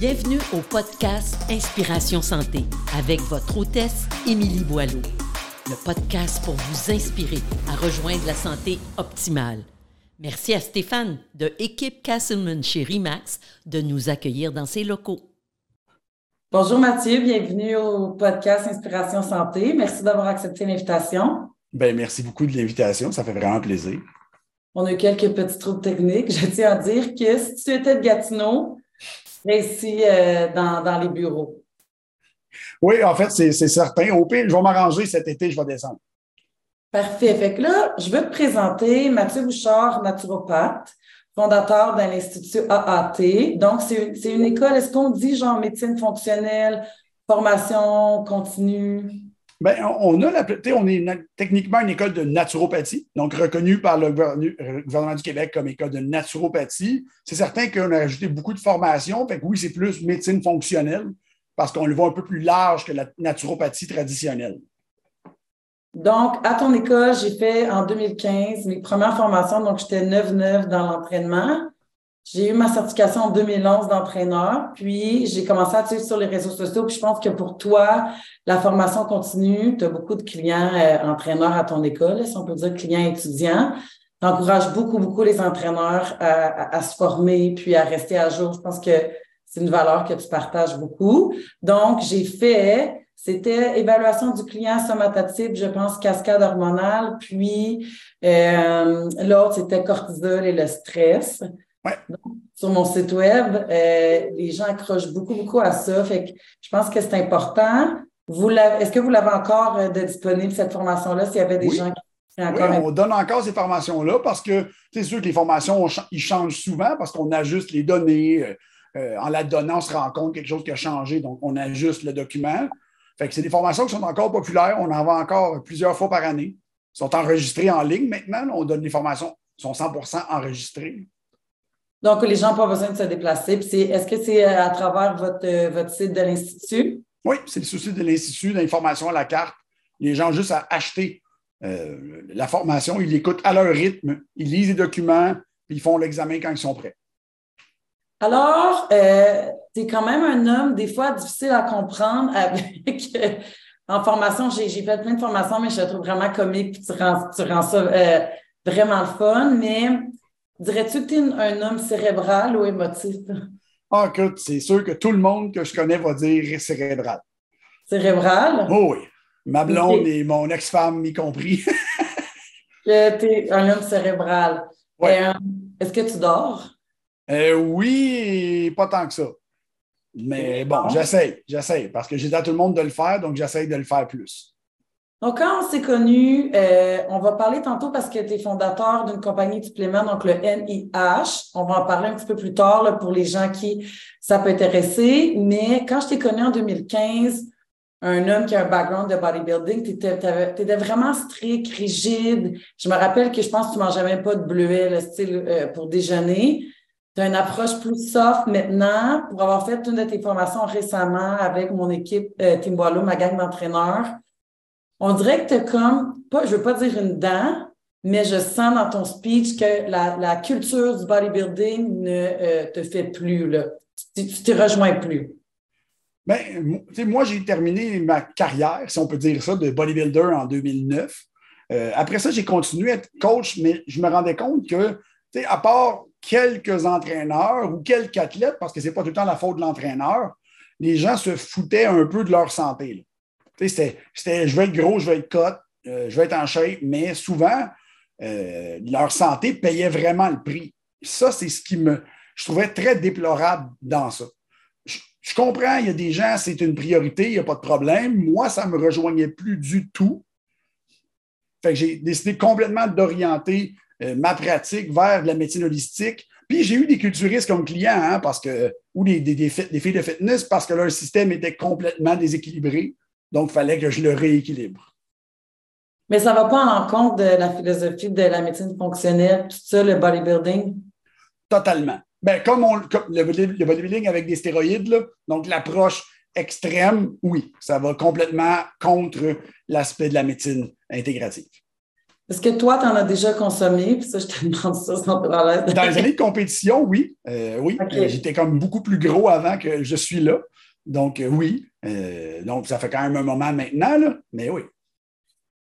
Bienvenue au podcast Inspiration Santé avec votre hôtesse Émilie Boileau. Le podcast pour vous inspirer à rejoindre la santé optimale. Merci à Stéphane de Équipe Castleman chez Rimax de nous accueillir dans ses locaux. Bonjour Mathieu, bienvenue au podcast Inspiration Santé. Merci d'avoir accepté l'invitation. Ben, merci beaucoup de l'invitation, ça fait vraiment plaisir. On a eu quelques petits troubles techniques. Je tiens à dire que si tu étais de Gatineau, ici euh, dans, les bureaux. Oui, en fait, c'est certain. Au pire, je vais m'arranger cet été, je vais descendre. Parfait. Fait que là, je veux te présenter Mathieu Bouchard, naturopathe, fondateur d'un institut AAT. Donc, c'est une école, est-ce qu'on dit genre médecine fonctionnelle, formation continue? Bien, on a la, on est techniquement une école de naturopathie, donc reconnue par le gouvernement du Québec comme école de naturopathie. C'est certain qu'on a ajouté beaucoup de formations. Fait que oui, c'est plus médecine fonctionnelle parce qu'on le voit un peu plus large que la naturopathie traditionnelle. Donc, à ton école, j'ai fait en 2015 mes premières formations. Donc, j'étais 9-9 dans l'entraînement. J'ai eu ma certification en 2011 d'entraîneur, puis j'ai commencé à suivre sur les réseaux sociaux. Puis je pense que pour toi, la formation continue. Tu as beaucoup de clients euh, entraîneurs à ton école, si on peut dire clients étudiants. Tu encourages beaucoup, beaucoup les entraîneurs à, se former puis à rester à jour. Je pense que c'est une valeur que tu partages beaucoup. Donc, j'ai fait, c'était évaluation du client somatotype, je pense, cascade hormonale, puis euh, l'autre, c'était cortisol et le stress sur mon site web, euh, les gens accrochent beaucoup, beaucoup à ça. Fait que je pense que c'est important. est-ce que vous l'avez encore euh, de disponible, cette formation-là, s'il y avait des gens qui. Oui, on donne encore ces formations-là parce que c'est sûr que les formations, ils changent souvent parce qu'on ajuste les données. Euh, en la donnant, on se rend compte quelque chose qui a changé, donc on ajuste le document. Fait que c'est des formations qui sont encore populaires. On en vend encore plusieurs fois par année. Ils sont enregistrées en ligne maintenant. On donne des formations qui sont 100% enregistrées. Donc, les gens n'ont pas besoin de se déplacer. est-ce que c'est euh, à travers votre, euh, votre site de l'Institut? Oui, c'est le souci de l'Institut d'information à la carte. Les gens juste à acheter euh, la formation, ils l'écoutent à leur rythme, ils lisent les documents, puis ils font l'examen quand ils sont prêts. Alors, tu es quand même un homme, des fois, difficile à comprendre avec. en formation, j'ai, fait plein de formations, mais je te trouve vraiment comique, puis tu rends, tu rends ça vraiment le fun. Mais Dirais-tu que tu es un homme cérébral ou émotif? Ah, écoute, c'est sûr que tout le monde que je connais va dire cérébral. Cérébral? Oh oui. Ma blonde et mon ex-femme y compris. tu es un homme cérébral. Euh, est-ce que tu dors? Euh, oui, pas tant que ça. Mais bon, j'essaie, j'essaie, parce que j'ai dit à tout le monde de le faire, donc j'essaie de le faire plus. Donc, quand on s'est connus, euh, on va parler tantôt parce que tu es fondateur d'une compagnie de suppléments, donc le NIH. On va en parler un petit peu plus tard pour les gens qui ça peut intéresser. Mais quand je t'ai connu en 2015, un homme qui a un background de bodybuilding, tu étais, vraiment strict, rigide. Je me rappelle que je pense que tu mangeais même pas de bleuet, le style euh, pour déjeuner. Tu as une approche plus soft maintenant pour avoir fait une de tes formations récemment avec mon équipe euh, Team ma gang d'entraîneurs on dirait que tu comme, pas, je veux pas dire une dent, mais je sens dans ton speech que la, culture du bodybuilding ne euh, te fait plus, là. Tu te rejoins plus. Bien, moi, j'ai terminé ma carrière, si on peut dire ça, de bodybuilder en 2009. Euh, après ça, j'ai continué à être coach, mais je me rendais compte que, à part quelques entraîneurs ou quelques athlètes, parce que ce n'est pas tout le temps la faute de l'entraîneur, les gens se foutaient un peu de leur santé. C'était, je vais être gros, je vais être cote, euh, je vais être en shape, mais souvent, euh, leur santé payait vraiment le prix. Ça, c'est ce qui me, je trouvais très déplorable dans ça. Je, comprends, il y a des gens, c'est une priorité, il n'y a pas de problème. Moi, ça ne me rejoignait plus du tout. Fait que j'ai décidé complètement d'orienter euh, ma pratique vers la médecine holistique. Puis j'ai eu des culturistes comme clients, hein, parce que, ou des, des, des, filles de fitness, parce que leur système était complètement déséquilibré. Donc, il fallait que je le rééquilibre. Mais ça ne va pas en compte de la philosophie de la médecine fonctionnelle, tout ça, le bodybuilding? Totalement. Ben, comme, on, le, bodybuilding avec des stéroïdes, donc l'approche extrême, oui, ça va complètement contre l'aspect de la médecine intégrative. Est-ce que toi, tu en as déjà consommé? Puis ça, je te demande ça sans te Dans les années de compétition, oui. Euh, oui. J'étais comme beaucoup plus gros avant que je suis là. Donc, oui. Donc, ça fait quand même un moment maintenant, là. mais oui.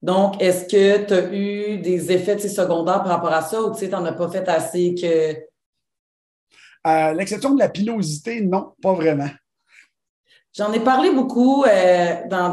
Donc, est-ce que tu as eu des effets secondaires par rapport à ça ou tu n'en as pas fait assez que. À l'exception de la pilosité, non, pas vraiment. J'en ai parlé beaucoup euh, dans,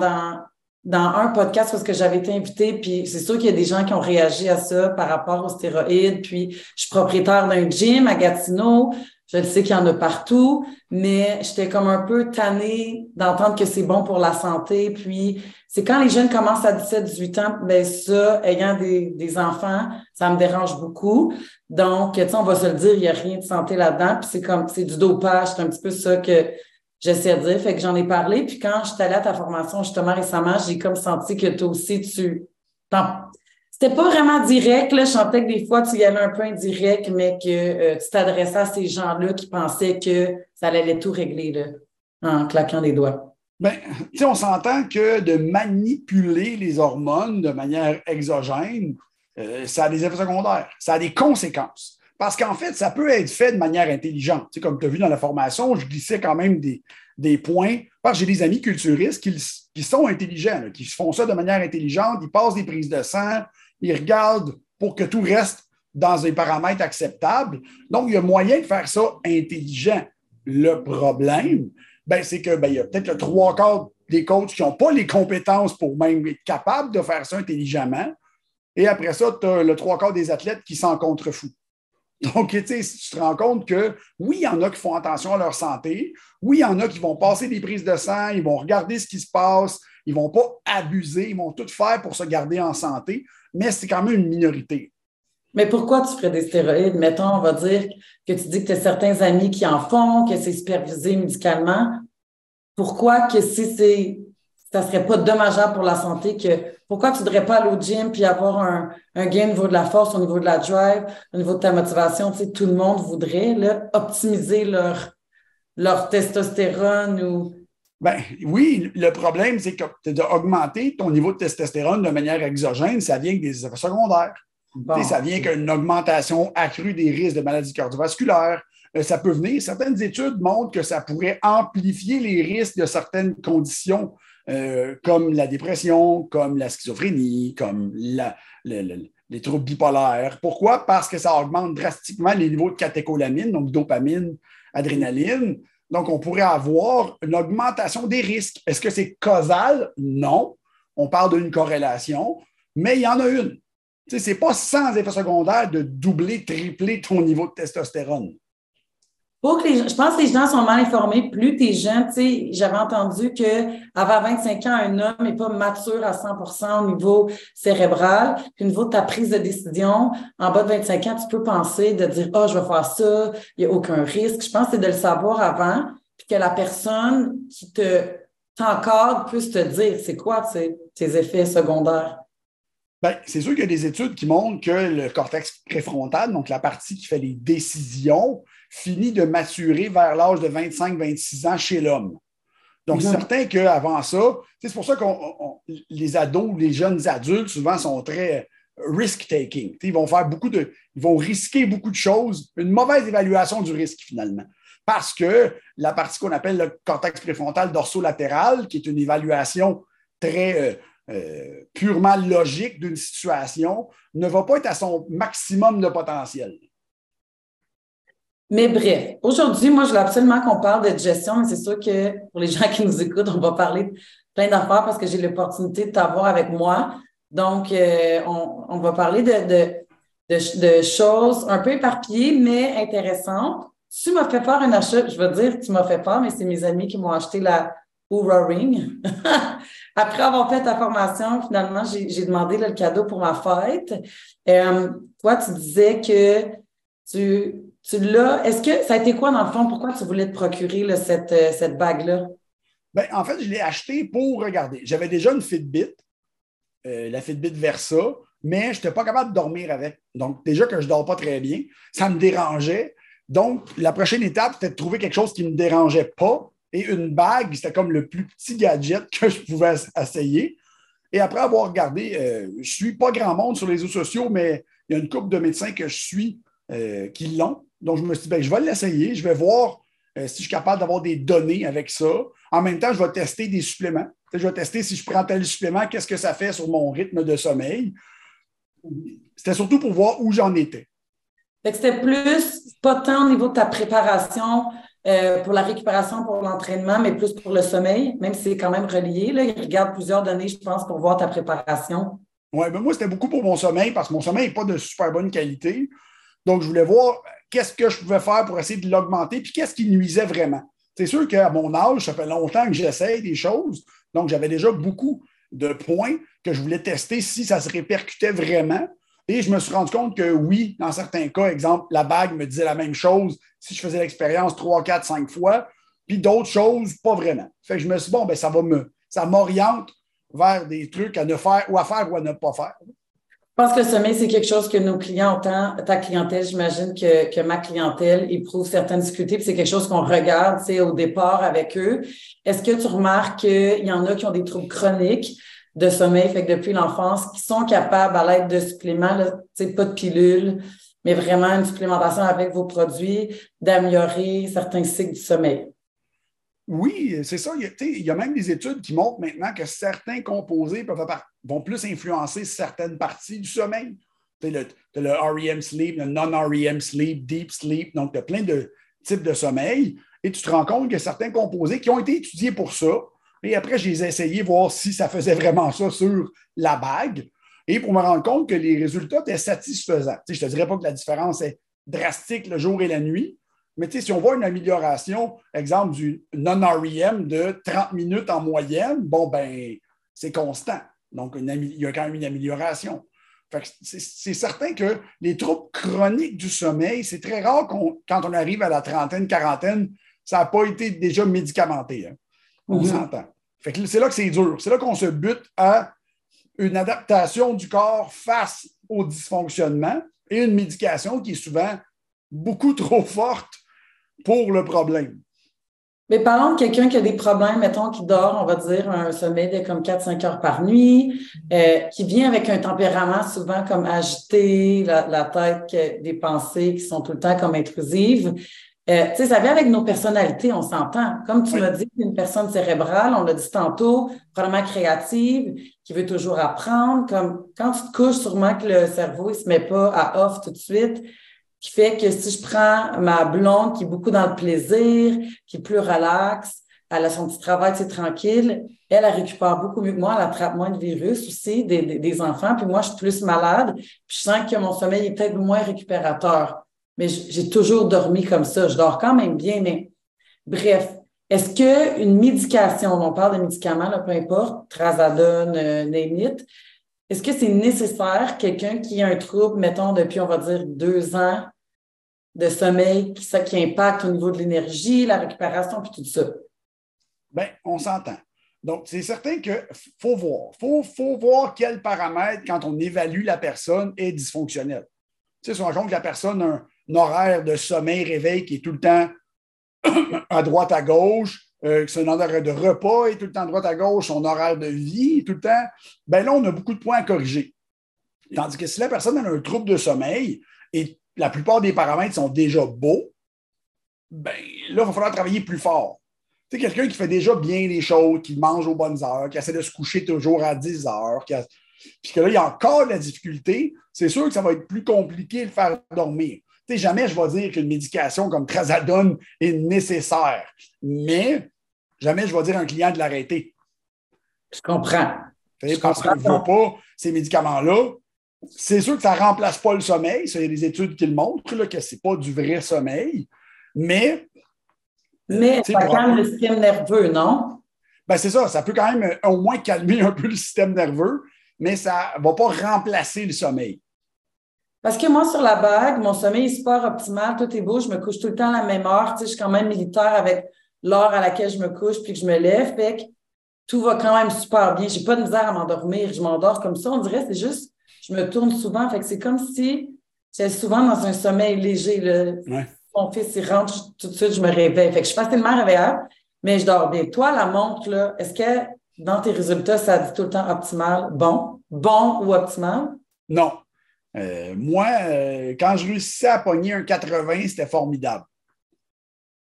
dans, un podcast parce que j'avais été invitée, puis c'est sûr qu'il y a des gens qui ont réagi à ça par rapport aux stéroïdes. Puis, je suis propriétaire d'un gym à Gatineau. Je sais qu'il y en a partout, mais j'étais comme un peu tannée d'entendre que c'est bon pour la santé. Puis, c'est quand les jeunes commencent à 17, 18 ans, ben ça, ayant des, des enfants, ça me dérange beaucoup. Donc, tu sais, on va se le dire, il n'y a rien de santé là-dedans. Puis c'est comme, c'est du dopage. C'est un petit peu ça que j'essaie de dire. Fait que j'en ai parlé. Puis quand je suis allée à ta formation, justement, récemment, j'ai comme senti que toi aussi, tu, c'était pas vraiment direct. Là. Je sentais que des fois, tu y allais un peu indirect, mais que euh, tu t'adressais à ces gens-là qui pensaient que ça allait tout régler là, en claquant des doigts. Bien, on s'entend que de manipuler les hormones de manière exogène, euh, ça a des effets secondaires, ça a des conséquences. Parce qu'en fait, ça peut être fait de manière intelligente. Comme tu as vu dans la formation, je glissais quand même des, des points. Parce que j'ai des amis culturistes qui, qui sont intelligents, qui font ça de manière intelligente, ils passent des prises de sang, ils regardent pour que tout reste dans des paramètres acceptables. Donc, il y a moyen de faire ça intelligent. Le problème, ben, c'est que ben, il y a peut-être le trois quarts des coachs qui n'ont pas les compétences pour même être capables de faire ça intelligemment. Et après ça, tu as le trois quarts des athlètes qui s'en contrefoutent. Donc, tu sais, tu te rends compte que oui, il y en a qui font attention à leur santé. Oui, il y en a qui vont passer des prises de sang, ils vont regarder ce qui se passe, ils ne vont pas abuser, ils vont tout faire pour se garder en santé mais c'est quand même une minorité. Mais pourquoi tu ferais des stéroïdes? Mettons, on va dire que tu dis que tu as certains amis qui en font, que c'est supervisé médicalement. Pourquoi que si c'est ça serait pas dommageable pour la santé que pourquoi tu ne voudrais pas aller au gym puis avoir un, gain au niveau de la force, au niveau de la drive, au niveau de ta motivation? Tu sais, tout le monde voudrait optimiser leur, leur testostérone ou ben, oui, le problème, c'est que d'augmenter ton niveau de testostérone de manière exogène, ça vient avec des effets secondaires. ça vient avec une augmentation accrue des risques de maladies cardiovasculaires. Euh, ça peut venir, certaines études montrent que ça pourrait amplifier les risques de certaines conditions euh, comme la dépression, comme la schizophrénie, comme les troubles bipolaires. Pourquoi? Parce que ça augmente drastiquement les niveaux de catécholamine, donc dopamine, adrénaline. Donc, on pourrait avoir une augmentation des risques. Est-ce que c'est causal? Non. On parle d'une corrélation, mais il y en a une. Ce n'est pas sans effet secondaire de doubler, tripler ton niveau de testostérone. Je pense que les gens sont mal informés. Plus tu es jeune, j'avais entendu qu'avant 25 ans, un homme n'est pas mature à 100% au niveau cérébral. Puis au niveau de ta prise de décision, en bas de 25 ans, tu peux penser de dire oh, je vais faire ça, il n'y a aucun risque. Je pense que c'est de le savoir avant, puis que la personne qui te t'encadre puisse te dire c'est quoi tes effets secondaires? Bien, c'est sûr qu'il y a des études qui montrent que le cortex préfrontal, donc la partie qui fait les décisions, finit de maturer vers l'âge de 25-26 ans chez l'homme. Donc, c'est mhm. certain qu'avant ça, c'est pour ça que les ados, les jeunes adultes, souvent, sont très risk-taking. Ils vont faire beaucoup de. Ils vont risquer beaucoup de choses, une mauvaise évaluation du risque, finalement. Parce que la partie qu'on appelle le cortex préfrontal dorsolatéral, qui est une évaluation très euh, euh, purement logique d'une situation ne va pas être à son maximum de potentiel. Mais bref, aujourd'hui, moi, je veux absolument qu'on parle de gestion, mais c'est sûr que pour les gens qui nous écoutent, on va parler de plein d'affaires parce que j'ai l'opportunité de t'avoir avec moi. Donc, euh, on, va parler de, de, choses un peu éparpillées, mais intéressantes. Tu m'as fait faire un achat, je veux dire, tu m'as fait peur, mais c'est mes amis qui m'ont acheté la Oura Ring. Après avoir fait ta formation, finalement, j'ai demandé le cadeau pour ma fête. Euh, toi, tu disais que tu, tu l'as. Est-ce que ça a été quoi dans le fond? Pourquoi tu voulais te procurer cette, euh, cette bague-là? Ben, en fait, je l'ai acheté pour regarder. J'avais déjà une Fitbit, euh, la Fitbit Versa, mais je n'étais pas capable de dormir avec. Donc, déjà que je ne dors pas très bien, ça me dérangeait. Donc, la prochaine étape, c'était de trouver quelque chose qui ne me dérangeait pas et une bague, c'était comme le plus petit gadget que je pouvais essayer. Et après avoir regardé, euh, je ne suis pas grand monde sur les réseaux sociaux, mais il y a une couple de médecins que je suis qui l'ont. Donc, je me suis dit, ben, je vais l'essayer, je vais voir si je suis capable d'avoir des données avec ça. En même temps, je vais tester des suppléments. Je vais tester si je prends tel supplément, qu'est-ce que ça fait sur mon rythme de sommeil? C'était surtout pour voir où j'en étais. C'était plus, pas tant au niveau de ta préparation euh, pour la récupération, pour l'entraînement, mais plus pour le sommeil, même si c'est quand même relié. Là. Il regarde plusieurs données, je pense, pour voir ta préparation. Oui, mais moi, c'était beaucoup pour mon sommeil parce que mon sommeil n'est pas de super bonne qualité. Donc, je voulais voir qu'est-ce que je pouvais faire pour essayer de l'augmenter, puis qu'est-ce qui nuisait vraiment. C'est sûr qu'à mon âge, ça fait longtemps que j'essaie des choses. Donc, j'avais déjà beaucoup de points que je voulais tester si ça se répercutait vraiment. Et je me suis rendu compte que oui, dans certains cas, exemple, la bague me disait la même chose si je faisais l'expérience trois, quatre, cinq fois, puis d'autres choses, pas vraiment. Fait que je me suis dit, bon, ben, ça va me, ça m'oriente vers des trucs à ne faire ou à faire ou à ne pas faire. Pense que le sommeil, c'est quelque chose que nos clients, autant ta clientèle, j'imagine que, que ma clientèle éprouve certaines difficultés, c'est quelque chose qu'on regarde au départ avec eux. Est-ce que tu remarques qu'il y en a qui ont des troubles chroniques de sommeil, fait que depuis l'enfance, qui sont capables, à l'aide de suppléments, pas de pilules, mais vraiment une supplémentation avec vos produits, d'améliorer certains cycles du sommeil? Oui, c'est ça. Il y, a, même des études qui montrent maintenant que certains composés peuvent, vont plus influencer certaines parties du sommeil. Tu le, le REM sleep, le non-REM sleep, deep sleep. Donc, tu as plein de types de sommeil. Et tu te rends compte que certains composés qui ont été étudiés pour ça, et après, j'ai essayé voir si ça faisait vraiment ça sur la bague. Et pour me rendre compte que les résultats étaient satisfaisants. je ne te dirais pas que la différence est drastique le jour et la nuit, mais si on voit une amélioration, exemple du non-REM de 30 minutes en moyenne, bon, ben, c'est constant. Donc, il y a quand même une amélioration. C'est certain que les troubles chroniques du sommeil, c'est très rare quand on arrive à la trentaine, quarantaine, ça n'a pas été déjà médicamenté. Hein. On mhm. s'entend. C'est là que c'est dur. C'est là qu'on se bute à une adaptation du corps face au dysfonctionnement et une médication qui est souvent beaucoup trop forte pour le problème. Mais parlons de quelqu'un qui a des problèmes, mettons, qui dort, on va dire, un sommeil de comme 4-5 heures par nuit, euh, qui vient avec un tempérament souvent comme agité, la, la, tête, des pensées qui sont tout le temps comme intrusives. Euh, tu sais, ça vient avec nos personnalités, on s'entend. Comme tu m'as dit, une personne cérébrale, on l'a dit tantôt, probablement créative, qui veut toujours apprendre. Comme quand tu te couches, sûrement que le cerveau, il se met pas à off tout de suite qui fait que si je prends ma blonde qui est beaucoup dans le plaisir, qui est plus relaxe, elle a son petit travail, c'est tranquille, elle, elle récupère beaucoup mieux que moi, elle attrape moins de virus aussi des, des, enfants, puis moi, je suis plus malade, puis je sens que mon sommeil est peut-être moins récupérateur. Mais j'ai toujours dormi comme ça. Je dors quand même bien, mais bref, est-ce qu'une médication, on parle de médicaments, là, peu importe, trazadone, euh, est-ce que c'est nécessaire, quelqu'un qui a un trouble, mettons, depuis, on va dire, deux ans de sommeil, qui, ça, qui impacte au niveau de l'énergie, la récupération, puis tout ça? Bien, on s'entend. Donc, c'est certain qu'il faut voir. Il faut, voir quel paramètre, quand on évalue la personne, est dysfonctionnel. Tu sais, si on compte que la personne a un horaire de sommeil-réveil qui est tout le temps à droite, à gauche, euh, son horaire de repas est tout le temps droite à gauche, son horaire de vie tout le temps, ben là, on a beaucoup de points à corriger. Tandis que si la personne a un trouble de sommeil et la plupart des paramètres sont déjà beaux, ben là, il va falloir travailler plus fort. Tu sais, quelqu'un qui fait déjà bien les choses, qui mange aux bonnes heures, qui essaie de se coucher toujours à 10 heures, puis que là, il y a encore la difficulté, c'est sûr que ça va être plus compliqué de le faire dormir. Sais, jamais je vais dire qu'une médication comme Trazadone est nécessaire, mais Jamais je vais dire à un client de l'arrêter. Je comprends. parce qu'on ne veut pas ces médicaments-là. C'est sûr que ça ne remplace pas le sommeil. Il y a des études qui le montrent là, que ce n'est pas du vrai sommeil. Mais. Mais ça calme le système nerveux, non? Ben c'est ça. Ça peut quand même au moins calmer un peu le système nerveux, mais ça ne va pas remplacer le sommeil. Parce que moi, sur la bague, mon sommeil est super optimal, tout est beau, je me couche tout le temps à la même heure. Tu sais, je suis quand même militaire avec l'heure à laquelle je me couche puis que je me lève. Fait que tout va quand même super bien. J'ai pas de misère à m'endormir. Je m'endors comme ça. On dirait c'est juste, je me tourne souvent. Fait que c'est comme si j'étais souvent dans un sommeil léger. Mon fils, il rentre tout de suite, je me réveille. Fait que je suis facilement réveillable, mais je dors bien. Toi, la montre, là, est-ce qu'elle dans tes résultats, ça dit tout le temps optimal, bon, bon ou optimal? Non. Euh, moi, euh, quand je réussissais à pogner un 80, c'était formidable.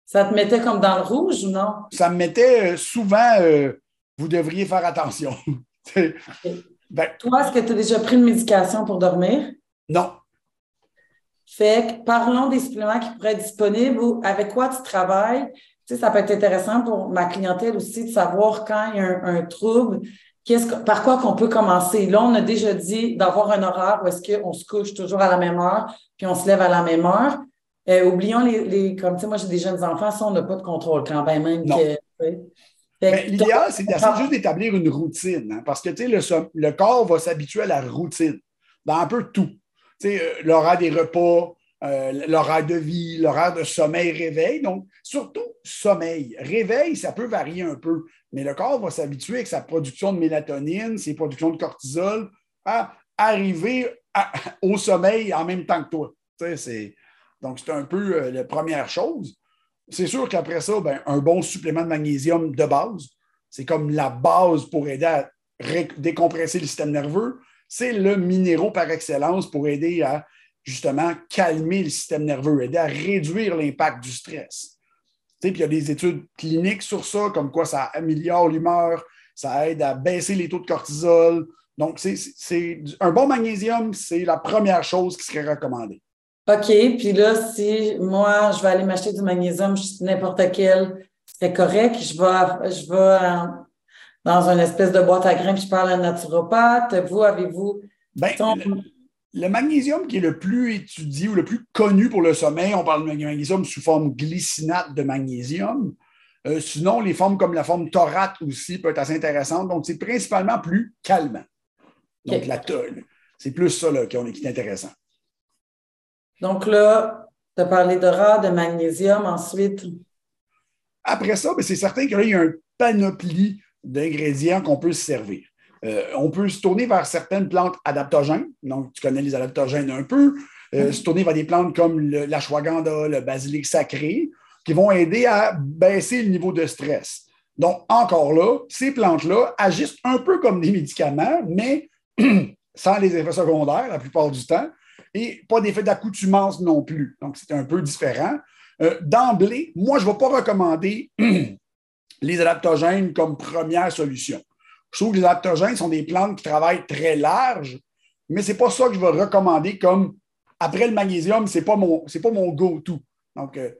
Ça te mettait comme dans le rouge ou non? Ça me mettait euh, souvent, vous devriez faire attention. ben, Toi, est-ce que tu as déjà pris une médication pour dormir? Non. Fait que parlons des suppléments qui pourraient être disponibles ou avec quoi tu travailles. Tu sais, ça peut être intéressant pour ma clientèle aussi de savoir quand il y a un, trouble, qu'est-ce par quoi qu'on peut commencer? Là, on a déjà dit d'avoir un horaire où est-ce qu'on se couche toujours à la même heure, puis on se lève à la même heure. Euh, oublions les, comme tu sais, moi j'ai des jeunes enfants, ça, on n'a pas de contrôle quand même. même L'idéal, c'est juste d'établir une routine, hein, parce que tu sais, le, le corps va s'habituer à la routine dans un peu tout. Tu sais, euh, l'horaire des repas, euh, l'horaire de vie, l'horaire de sommeil, réveil. Donc, surtout sommeil. Réveil, ça peut varier un peu, mais le corps va s'habituer avec sa production de mélatonine, ses productions de cortisol, à arriver au sommeil en même temps que toi. donc, c'est un peu euh, la première chose. C'est sûr qu'après ça, ben, un bon supplément de magnésium de base, c'est comme la base pour aider à décompresser le système nerveux. C'est le minéraux par excellence pour aider à justement calmer le système nerveux, aider à réduire l'impact du stress. Puis il y a des études cliniques sur ça, comme quoi ça améliore l'humeur, ça aide à baisser les taux de cortisol. Donc, c'est un bon magnésium, c'est la première chose qui serait recommandée. OK, puis là, si moi, je vais aller m'acheter du magnésium, n'importe quel, c'est correct, je vais, je vais dans une espèce de boîte à grains, puis je parle à un naturopathe. Vous, avez-vous... Ben, le magnésium qui est le plus étudié ou le plus connu pour le sommeil, on parle de magnésium sous forme glycinate de magnésium. Euh, sinon, les formes comme la forme taurate aussi peuvent être assez intéressantes. Donc, c'est principalement plus calmant. Donc, la tonne. C'est plus ça là, qui, est intéressant. Donc là, tu as parlé de rare, de magnésium ensuite? Après ça, ben, c'est certain qu'il y a un panoplie d'ingrédients qu'on peut se servir. Euh, on peut se tourner vers certaines plantes adaptogènes. Donc, tu connais les adaptogènes un peu. Euh, se tourner vers des plantes comme l'ashwagandha, le basilic sacré, qui vont aider à baisser le niveau de stress. Donc, encore là, ces plantes-là agissent un peu comme des médicaments, mais sans les effets secondaires la plupart du temps, et pas d'effet d'accoutumance non plus. Donc, c'est un peu différent. Euh, d'emblée, moi, je ne vais pas recommander les adaptogènes comme première solution. Je trouve que les adaptogènes sont des plantes qui travaillent très large, mais ce n'est pas ça que je vais recommander comme après le magnésium, ce n'est pas mon, mon go-to. Donc, euh,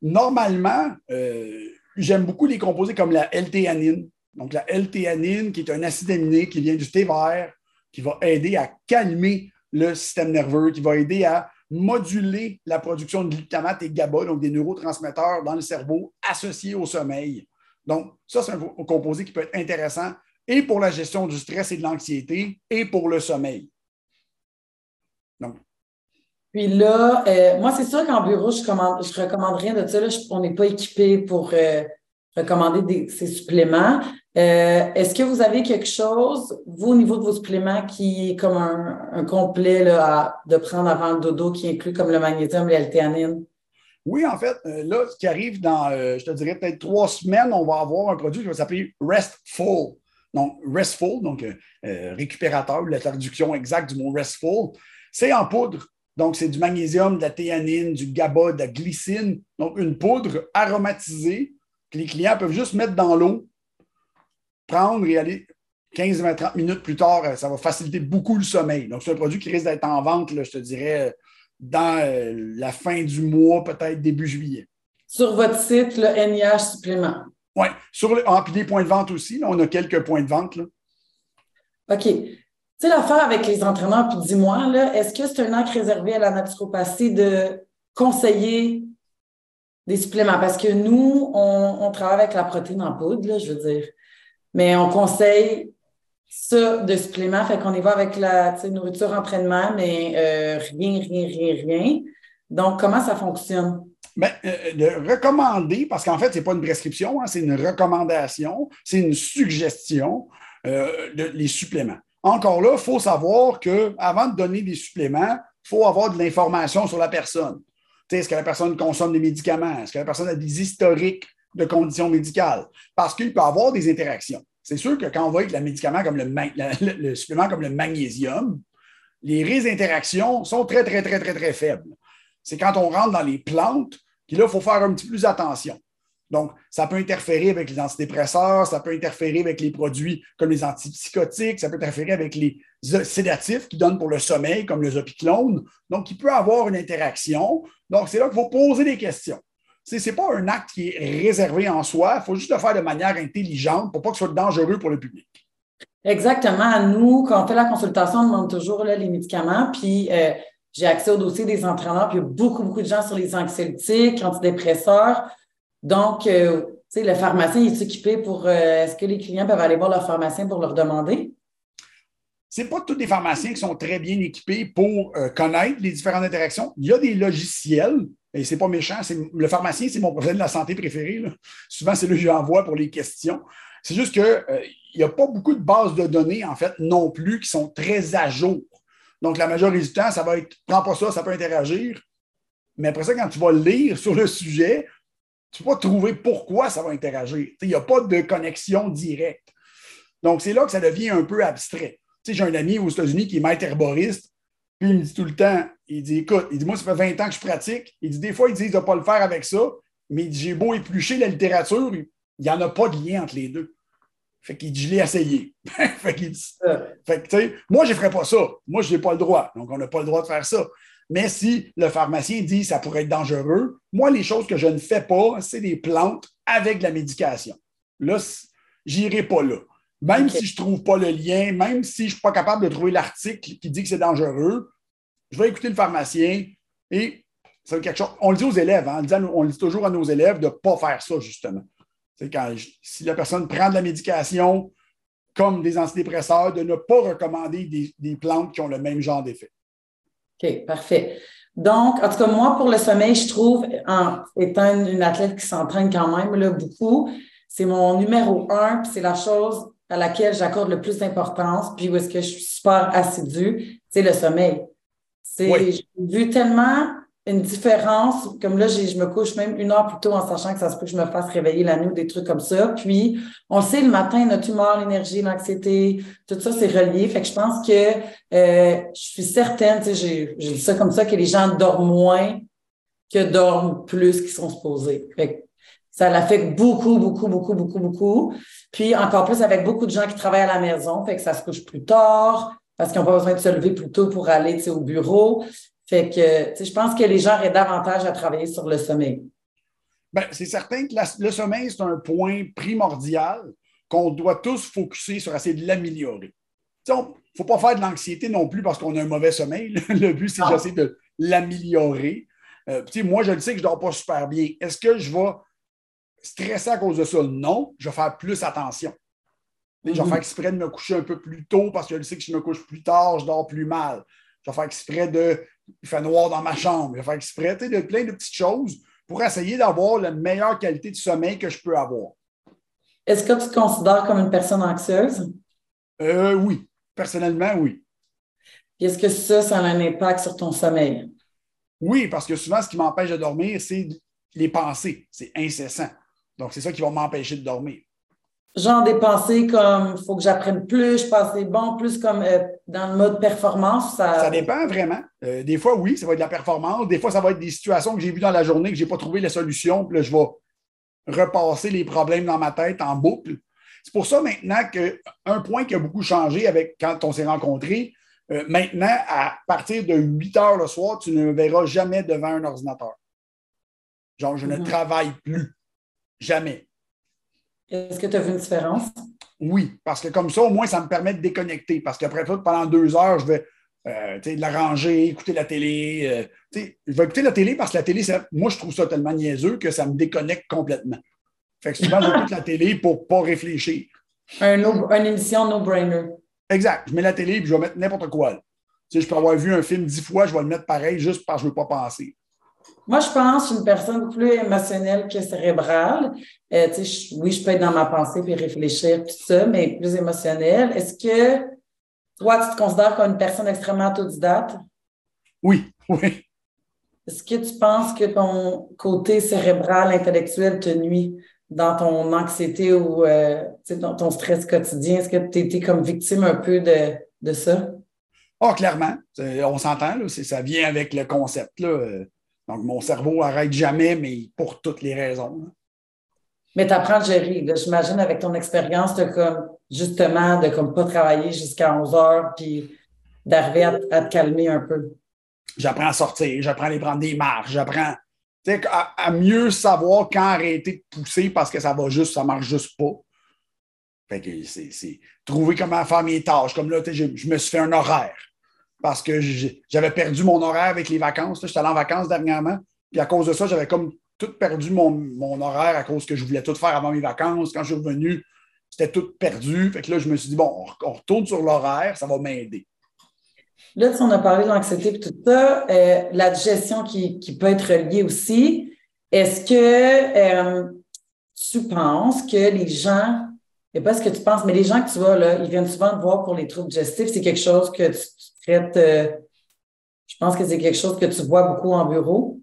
normalement, euh, j'aime beaucoup les composés comme la L-théanine. Donc, la L-théanine, qui est un acide aminé qui vient du thé vert, qui va aider à calmer le système nerveux, qui va aider à moduler la production de glutamate et GABA, donc des neurotransmetteurs dans le cerveau associés au sommeil. Donc, ça, c'est un composé qui peut être intéressant et pour la gestion du stress et de l'anxiété et pour le sommeil. Donc. Puis là, euh, moi, c'est sûr qu'en bureau, je ne je recommande rien de ça. on n'est pas équipé pour euh, recommander ces suppléments. Euh, est-ce que vous avez quelque chose, vous, au niveau de vos suppléments, qui est comme un, complet là, de prendre avant le dodo, qui inclut comme le magnésium et l'althéanine? Oui, en fait, là, ce qui arrive dans, je te dirais, peut-être trois semaines, on va avoir un produit qui va s'appeler Restful. Donc, restful, donc euh, euh, récupérateur, la traduction exacte du mot restful, c'est en poudre. Donc, c'est du magnésium, de la théanine, du GABA, de la glycine. Donc, une poudre aromatisée que les clients peuvent juste mettre dans l'eau, prendre et aller 15, 20, 30 minutes plus tard. Euh, ça va faciliter beaucoup le sommeil. Donc, c'est un produit qui risque d'être en vente, je te dirais, dans la fin du mois, peut-être début juillet. Sur votre site, le NIH supplément. Oui, sur le, ah, des points de vente aussi. on a quelques points de vente. Là. OK. Tu sais, l'affaire avec les entraîneurs, puis dis-moi, est-ce que c'est un acte réservé à la naturopathie de conseiller des suppléments? Parce que nous, on, travaille avec la protéine en poudre, là, je veux dire. Mais on conseille ça de suppléments, fait qu'on y va avec la nourriture, entraînement, mais euh, rien, rien, rien, rien. Donc, comment ça fonctionne? Bien, euh, de recommander, parce qu'en fait, ce n'est pas une prescription, hein, c'est une recommandation, c'est une suggestion, euh, de, les suppléments. Encore là, il faut savoir qu'avant de donner des suppléments, il faut avoir de l'information sur la personne. Est-ce que la personne consomme des médicaments? Est-ce que la personne a des historiques de conditions médicales? Parce qu'il peut avoir des interactions. c'est sûr que quand on va avec le médicament comme le, le, supplément comme le magnésium, les risques d'interaction sont très, très, très, très, très faibles. C'est quand on rentre dans les plantes qu'il faut faire un petit peu plus attention. Donc, ça peut interférer avec les antidépresseurs, ça peut interférer avec les produits comme les antipsychotiques, ça peut interférer avec les sédatifs qui donnent pour le sommeil, comme le zopiclone. Donc, il peut avoir une interaction. Donc, c'est là qu'il faut poser des questions. Ce n'est pas un acte qui est réservé en soi. Il faut juste le faire de manière intelligente pour pas que ce soit dangereux pour le public. Exactement. Nous, quand on fait la consultation, on demande toujours les médicaments. Puis, euh, j'ai accès au dossier des entraîneurs. Puis, il y a beaucoup, beaucoup de gens sur les anxiolytiques, antidépresseurs. Donc, euh, tu sais, le pharmacien est équipé pour. Euh, est-ce que les clients peuvent aller voir leur pharmacien pour leur demander? Ce pas tous les pharmaciens qui sont très bien équipés pour connaître les différentes interactions. Il y a des logiciels et c'est pas méchant. Le pharmacien, c'est mon professionnel de la santé préféré. Souvent, c'est lui que j'envoie pour les questions. C'est juste qu'il euh, n'y a pas beaucoup de bases de données, en fait, non plus, qui sont très à jour. Donc, la majorité du temps, ça va être prends pas ça, ça peut interagir. Mais après ça, quand tu vas lire sur le sujet, tu pas trouver pourquoi ça va interagir. Il n'y a pas de connexion directe. Donc, c'est là que ça devient un peu abstrait. J'ai un ami aux États-Unis qui est maître herboriste, puis il me dit tout le temps, il dit, écoute, il dit, moi, ça fait 20 ans que je pratique. Il dit, des fois, ils disent de ne pas le faire avec ça, mais j'ai beau éplucher la littérature, il n'y en a pas de lien entre les deux. Fait qu'il dit, je l'ai essayé. fait qu'il dit, fait que, tu sais, moi, je ne ferais pas ça. Moi, je n'ai pas le droit. Donc, on n'a pas le droit de faire ça. Mais si le pharmacien dit que ça pourrait être dangereux, moi, les choses que je ne fais pas, c'est des plantes avec de la médication. Là, j'irai pas là. Même si je ne trouve pas le lien, même si je ne suis pas capable de trouver l'article qui dit que c'est dangereux, je vais écouter le pharmacien et c'est quelque chose. On le dit aux élèves, hein, on, le dit, toujours à nos élèves de ne pas faire ça, justement. C'est quand si la personne prend de la médication comme des antidépresseurs, de ne pas recommander des, plantes qui ont le même genre d'effet. OK, parfait. Donc, en tout cas, moi, pour le sommeil, je trouve, en étant une athlète qui s'entraîne quand même là, beaucoup, c'est mon numéro un, c'est la chose à laquelle j'accorde le plus d'importance, puis où est-ce que je suis super assidue, c'est le sommeil. J'ai vu tellement une différence, comme là, je me couche même une heure plus tôt en sachant que ça se peut que je me fasse réveiller la nuit ou des trucs comme ça. Puis, on sait, le matin, notre humeur, l'énergie, l'anxiété, tout ça, c'est relié. Fait que je pense que euh, je suis certaine, tu sais, j'ai ça comme ça, que les gens dorment moins que dorment plus qu'ils sont supposés. Fait ça l'affecte beaucoup, beaucoup, beaucoup, beaucoup, beaucoup. Puis encore plus avec beaucoup de gens qui travaillent à la maison, fait que ça se couche plus tard parce qu'ils n'ont pas besoin de se lever plus tôt pour aller au bureau. Fait que je pense que les gens auraient davantage à travailler sur le sommeil. Ben, c'est certain que le sommeil, c'est un point primordial qu'on doit tous focuser sur essayer de l'améliorer. Il ne faut pas faire de l'anxiété non plus parce qu'on a un mauvais sommeil. le but, c'est d'essayer de l'améliorer. Euh, moi, je le sais que je ne dors pas super bien. Est-ce que je vais stresser à cause de ça? Non, je vais faire plus attention. Je vais mhm. faire exprès de me coucher un peu plus tôt parce que je sais que si je me couche plus tard, je dors plus mal. Je vais faire exprès de. Il fait noir dans ma chambre. Je vais faire exprès de plein de petites choses pour essayer d'avoir la meilleure qualité de sommeil que je peux avoir. Est-ce que tu te considères comme une personne anxieuse? Euh, oui. Personnellement, oui. Est-ce que ça, ça a un impact sur ton sommeil? Oui, parce que souvent, ce qui m'empêche de dormir, c'est les pensées. C'est incessant. Donc, c'est ça qui va m'empêcher de dormir. Genre des pensées comme il faut que j'apprenne plus, je pense c'est bon, plus comme euh, dans le mode performance. Ça, ça dépend vraiment. Euh, des fois, oui, ça va être de la performance. Des fois, ça va être des situations que j'ai vues dans la journée que je n'ai pas trouvé la solution. Puis là, je vais repasser les problèmes dans ma tête en boucle. C'est pour ça maintenant qu'un point qui a beaucoup changé avec quand on s'est rencontrés, euh, maintenant, à partir de 8 heures le soir, tu ne me verras jamais devant un ordinateur. Genre, je ne mm-hmm. travaille plus. Jamais. Est-ce que tu as vu une différence? Oui, parce que comme ça, au moins, ça me permet de déconnecter. Parce qu'après tout, pendant deux heures, je vais euh, la ranger, écouter la télé. Euh, je vais écouter la télé parce que la télé, moi, je trouve ça tellement niaiseux que ça me déconnecte complètement. Fait que souvent, j'écoute la télé pour ne pas réfléchir. Un une émission no-brainer. Exact. Je mets la télé et je vais mettre n'importe quoi. Je peux avoir vu un film dix fois, je vais le mettre pareil juste parce que je ne veux pas penser. Moi, je pense une personne plus émotionnelle que cérébrale. Euh, oui, je peux être dans ma pensée puis réfléchir, tout ça, mais plus émotionnelle. Est-ce que toi, tu te considères comme une personne extrêmement autodidacte? Oui, oui. Est-ce que tu penses que ton côté cérébral, intellectuel te nuit dans ton anxiété ou euh, dans ton stress quotidien? Est-ce que tu étais comme victime un peu de, de ça? Oh, clairement. On s'entend, ça vient avec le concept. Là. Donc, mon cerveau n'arrête jamais, mais pour toutes les raisons. Mais tu apprends à gérer. J'imagine avec ton expérience de comme justement de comme pas travailler jusqu'à 11 heures puis d'arriver à, te calmer un peu. J'apprends à sortir, j'apprends à aller prendre des marches, j'apprends à, mieux savoir quand arrêter de pousser parce que ça va juste, ça marche juste pas. Fait que c'est trouver comment faire mes tâches. Comme là, je, je me suis fait un horaire parce que j'avais perdu mon horaire avec les vacances. J'étais allé en vacances dernièrement. Puis à cause de ça, j'avais comme tout perdu mon, horaire à cause que je voulais tout faire avant mes vacances. Quand je suis revenu, c'était tout perdu. Fait que là, je me suis dit, bon, on retourne sur l'horaire, ça va m'aider. Là, on a parlé de l'anxiété et tout ça, euh, la digestion qui, peut être liée aussi. Est-ce que euh, tu penses que les gens, et pas ce que tu penses, mais les gens que tu vois, là, ils viennent souvent te voir pour les troubles digestifs, c'est quelque chose que tu, euh, je pense que c'est quelque chose que tu vois beaucoup en bureau.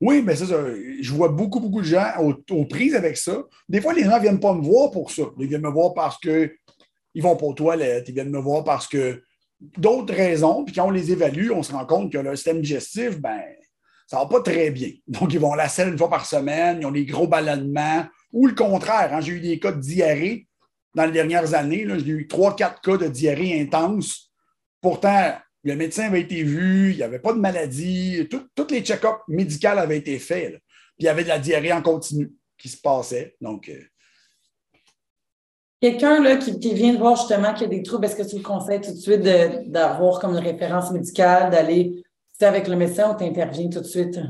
Oui, mais ça. Je vois beaucoup, beaucoup de gens aux, prises avec ça. Des fois, les gens ne viennent pas me voir pour ça. Ils viennent me voir parce qu'ils vont aux toilettes. Ils viennent me voir parce que d'autres raisons. Puis quand on les évalue, on se rend compte que leur système digestif, ben, ça va pas très bien. Donc, ils vont à la selle une fois par semaine, ils ont des gros ballonnements. Ou le contraire, hein, j'ai eu des cas de diarrhée dans les dernières années. J'ai eu trois, quatre cas de diarrhée intense. Pourtant, le médecin avait été vu, il n'y avait pas de maladie, tous les check-ups médicaux avaient été faits. Puis il y avait de la diarrhée en continu qui se passait. Donc, euh, Quelqu'un là, qui, vient de voir justement qu'il y a des troubles, est-ce que tu le conseilles tout de suite d'avoir comme une référence médicale, d'aller avec le médecin ou tu interviens tout de suite?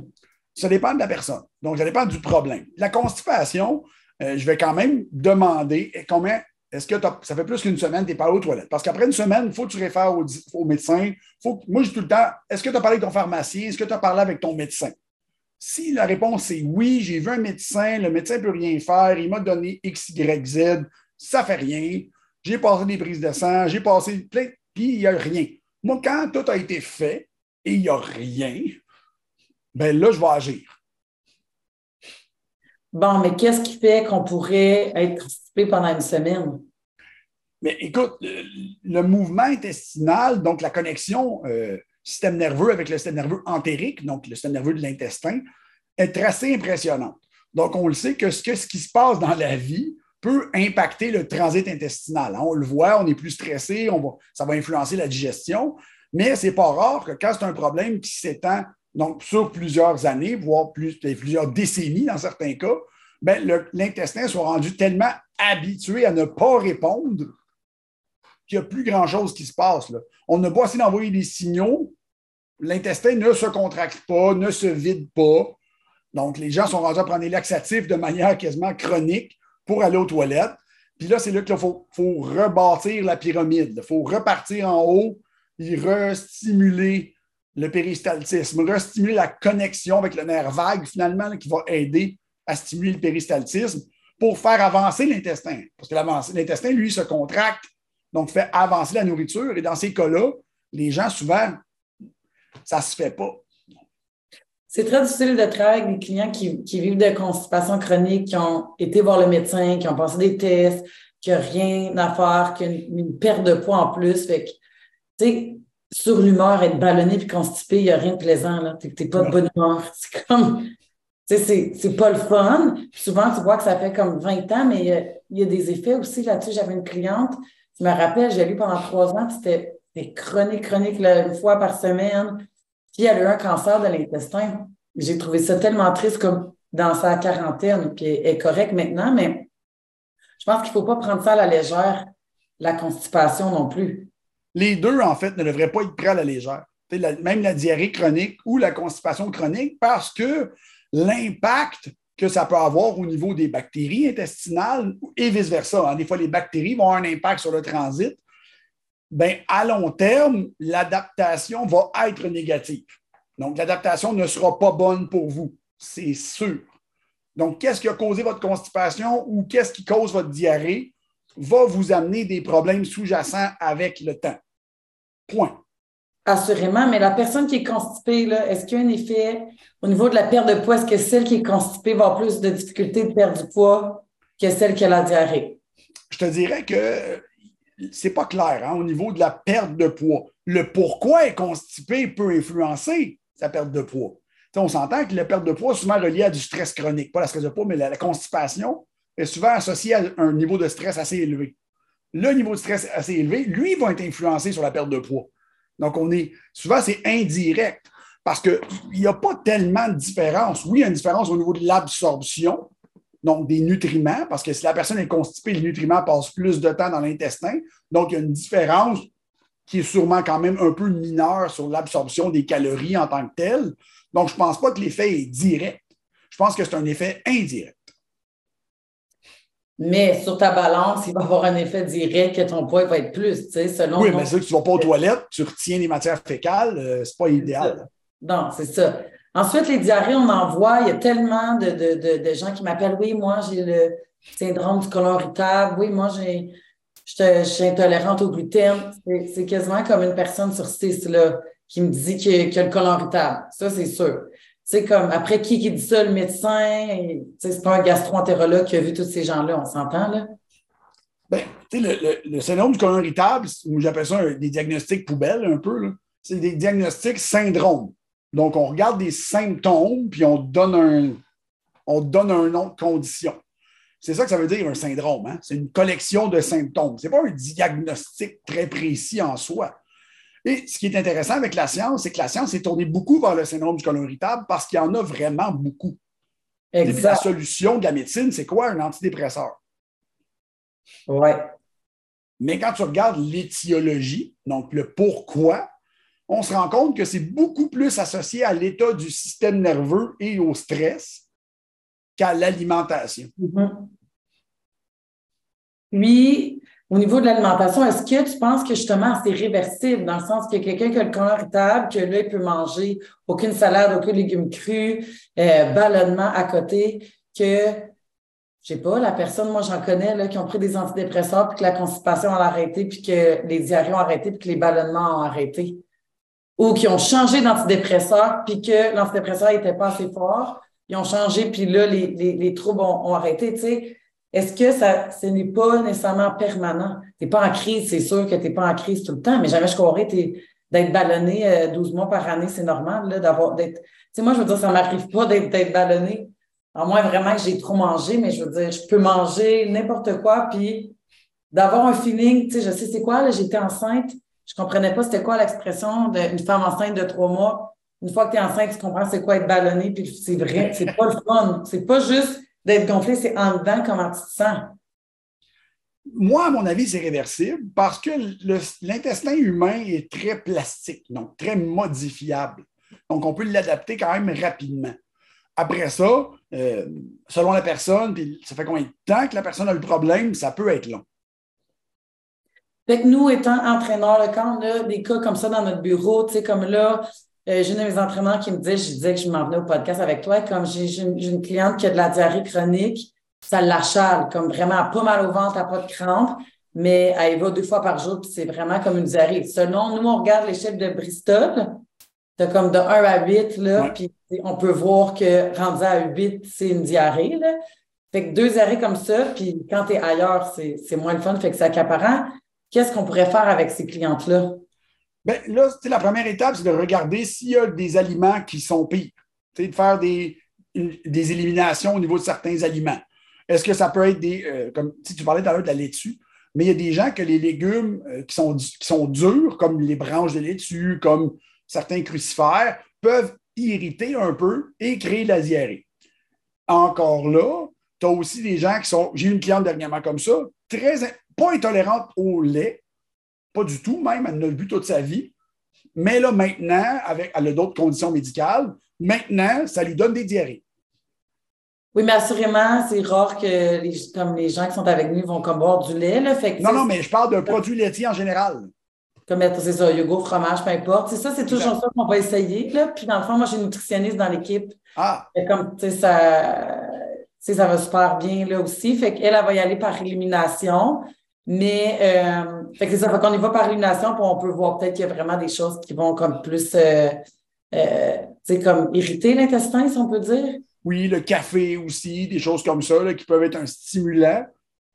Ça dépend de la personne. Donc, ça dépend du problème. La constipation, euh, je vais quand même demander combien est-ce que ça fait plus qu'une semaine que tu n'es pas aux toilettes? Parce qu'après une semaine, il faut que tu réfères au, médecin. Faut, moi, je dis tout le temps, est-ce que tu as parlé avec ton pharmacien? Est-ce que tu as parlé avec ton médecin? Si la réponse est oui, j'ai vu un médecin, le médecin ne peut rien faire, il m'a donné X, Y, Z, ça ne fait rien. J'ai passé des prises de sang, j'ai passé plein, puis il n'y a rien. Moi, quand tout a été fait et il n'y a rien, ben là, je vais agir. Bon, mais qu'est-ce qui fait qu'on pourrait être constipé pendant une semaine? Mais écoute, le, mouvement intestinal, donc la connexion euh, système nerveux avec le système nerveux entérique, donc le système nerveux de l'intestin, est assez impressionnante. Donc, on le sait que ce, que ce qui se passe dans la vie peut impacter le transit intestinal. Hein. On le voit, on est plus stressé, on ça va influencer la digestion, mais ce n'est pas rare que quand c'est un problème qui s'étend donc sur plusieurs années, voire plus, plusieurs décennies dans certains cas, ben, l'intestin soit rendu tellement habitué à ne pas répondre qu'il n'y a plus grand-chose qui se passe. Là. On n'a pas assez d'envoyer des signaux. L'intestin ne se contracte pas, ne se vide pas. Donc, les gens sont rendus à prendre des laxatifs de manière quasiment chronique pour aller aux toilettes. Puis là, c'est là qu'il faut, faut, rebâtir la pyramide. Il faut repartir en haut et restimuler le péristaltisme, restimuler la connexion avec le nerf vague, finalement, qui va aider à stimuler le péristaltisme pour faire avancer l'intestin. Parce que l'intestin, lui, se contracte, donc fait avancer la nourriture. Et dans ces cas-là, les gens, souvent, ça ne se fait pas. C'est très difficile de travailler avec des clients qui, vivent de constipation chronique, qui ont été voir le médecin, qui ont passé des tests, qui n'ont rien à faire, qui ont une, perte de poids en plus. Fait que, tu sais, sur l'humeur, être ballonné puis constipé, il n'y a rien de plaisant. Tu n'es pas de bonne humeur. C'est comme, tu sais, c'est pas le fun. souvent, tu vois que ça fait comme 20 ans, mais il y a, des effets aussi là-dessus. J'avais une cliente, je me rappelle, j'ai lu pendant trois ans, c'était chronique, chronique, une fois par semaine. Puis elle a eu un cancer de l'intestin. J'ai trouvé ça tellement triste comme dans sa quarantaine, puis est correcte maintenant, mais je pense qu'il ne faut pas prendre ça à la légère, la constipation non plus. Les deux, en fait, ne devraient pas être pris à la légère. même la diarrhée chronique ou la constipation chronique, parce que l'impact que ça peut avoir au niveau des bactéries intestinales et vice-versa. Hein. Des fois, les bactéries vont avoir un impact sur le transit ben, à long terme, l'adaptation va être négative. Donc, l'adaptation ne sera pas bonne pour vous, c'est sûr. Donc, qu'est-ce qui a causé votre constipation ou qu'est-ce qui cause votre diarrhée va vous amener des problèmes sous-jacents avec le temps. Point. Assurément, mais la personne qui est constipée, est-ce qu'il y a un effet au niveau de la perte de poids? Est-ce que celle qui est constipée va avoir plus de difficultés de perdre du poids que celle qui a la diarrhée? Je te dirais que c'est pas clair hein, au niveau de la perte de poids. Le pourquoi est constipé peut influencer sa perte de poids. on s'entend que la perte de poids est souvent reliée à du stress chronique, pas la stress de poids, mais la, constipation est souvent associée à un niveau de stress assez élevé. Le niveau de stress assez élevé, lui, va être influencé sur la perte de poids. Donc, on est souvent, c'est indirect parce qu'il n'y a pas tellement de différence. Oui, il y a une différence au niveau de l'absorption, donc des nutriments, parce que si la personne est constipée, le nutriment passe plus de temps dans l'intestin. Donc, il y a une différence qui est sûrement quand même un peu mineure sur l'absorption des calories en tant que telle. Donc, je ne pense pas que l'effet est direct. Je pense que c'est un effet indirect. Mais sur ta balance, il va avoir un effet direct que ton poids va être plus, tu sais, selon. Oui, mais c'est que tu ne vas pas aux toilettes, tu retiens les matières fécales, euh, ce n'est pas idéal. Non, c'est ça. Ensuite, les diarrhées, on en voit. Il y a tellement de, de, gens qui m'appellent Oui, moi, j'ai le syndrome du côlon irritable. Oui, moi, j'ai, je, suis intolérante au gluten. C'est, quasiment comme une personne sur six là, qui me dit qu'il y a le côlon irritable. Ça, c'est sûr. C'est comme après qui qui dit ça, le médecin, c'est pas un gastro-entérologue qui a vu tous ces gens-là, on s'entend là? Bien, tu sais, le, syndrome du côlon irritable, j'appelle ça des diagnostics poubelles un peu. C'est des diagnostics syndrome. Donc, on regarde des symptômes, puis on donne un, on donne un nom de condition. C'est ça que ça veut dire un syndrome. Hein? C'est une collection de symptômes. Ce n'est pas un diagnostic très précis en soi. Et ce qui est intéressant avec la science, c'est que la science est tournée beaucoup vers le syndrome du côlon irritable parce qu'il y en a vraiment beaucoup. Exact. la solution de la médecine, c'est quoi? Un antidépresseur. Oui. Mais quand tu regardes l'étiologie, donc le pourquoi, on se rend compte que c'est beaucoup plus associé à l'état du système nerveux et au stress qu'à l'alimentation. Mm-hmm. Oui, au niveau de l'alimentation, est-ce que tu penses que justement c'est réversible dans le sens que quelqu'un qui a le corps irritable, que là, il peut manger aucune salade, aucun légumes crus, euh, ballonnement à côté, que je sais pas, la personne, moi j'en connais, là, qui ont pris des antidépresseurs, puis que la constipation a arrêté, puis que les diarrhées ont arrêté, puis que les ballonnements ont arrêté ou qui ont changé d'antidépresseur, puis que l'antidépresseur n'était pas assez fort, ils ont changé, puis là, les, les, troubles ont, arrêté. Tu sais, est-ce que ça, ce n'est pas nécessairement permanent? Tu n'es pas en crise, c'est sûr que tu n'es pas en crise tout le temps, mais jamais je croirais d'être ballonné 12 euh, mois par année, c'est normal là, d'avoir d'être. Tu sais, moi, je veux dire, ça ne m'arrive pas d'être ballonné. À moins vraiment que j'ai trop mangé, mais je veux dire, je peux manger n'importe quoi, puis d'avoir un feeling, tu sais, je sais c'est quoi, là, j'étais enceinte, je comprenais pas c'était quoi l'expression d'une femme enceinte de trois mois. Une fois que tu es enceinte, tu comprends c'est quoi être ballonné, puis c'est vrai, c'est pas le fun. C'est pas juste d'être gonflé, c'est en dedans comment tu te sens? Moi, à mon avis, c'est réversible parce que l'intestin humain est très plastique, donc très modifiable. Donc, on peut l'adapter quand même rapidement. Après ça, euh, selon la personne, puis ça fait combien de temps que la personne a le problème, ça peut être long. Fait que nous, étant entraîneurs, quand on a des cas comme ça dans notre bureau, tu sais, comme là, euh, j'ai une de mes entraîneurs qui me disait, je disais que je m'en venais au podcast avec toi, comme j'ai une, cliente qui a de la diarrhée chronique, ça l'achale, comme vraiment pas mal au ventre, elle pas de crampes, mais elle y va deux fois par jour, puis c'est vraiment comme une diarrhée. Selon nous, on regarde l'échelle de Bristol, c'est comme de 1 à 8, là, puis on peut voir que rendu à 8, c'est une diarrhée, là. Fait que deux diarrhées comme ça, puis quand tu es ailleurs, c'est moins le fun, fait que c'est accaparant. Qu'est-ce qu'on pourrait faire avec ces clientes-là? Bien, là, la première étape, c'est de regarder s'il y a des aliments qui sont pires. de faire des, des éliminations au niveau de certains aliments. Est-ce que ça peut être des. Euh, comme si tu parlais tout à l'heure de la laitue, mais il y a des gens que les légumes euh, qui, sont, qui sont durs, comme les branches de laitue, comme certains crucifères, peuvent irriter un peu et créer la diarrhée. Encore là, tu as aussi des gens qui sont. J'ai eu une cliente dernièrement comme ça, très, pas intolérante au lait, pas du tout, même, elle n'a le but toute sa vie. Mais là, maintenant, avec, elle a d'autres conditions médicales, maintenant, ça lui donne des diarrhées. Oui, mais assurément, c'est rare que les, comme les gens qui sont avec nous vont comme boire du lait. Là, fait non, non, mais je parle d'un produit laitier en général. Comme c'est ça, yogourt, fromage, peu importe. C'est ça, c'est toujours ça qu'on va essayer. Là. Puis dans le fond, moi, j'ai une nutritionniste dans l'équipe. Ah. Comme, tu sais, ça, ça va super bien là aussi. Fait qu'elle, elle va y aller par élimination. Mais euh, fait que c'est ça, fait qu'on y va par élimination, puis on peut voir peut-être qu'il y a vraiment des choses qui vont comme plus euh, euh, comme irriter l'intestin, si on peut dire. Oui, le café aussi, des choses comme ça qui peuvent être un stimulant.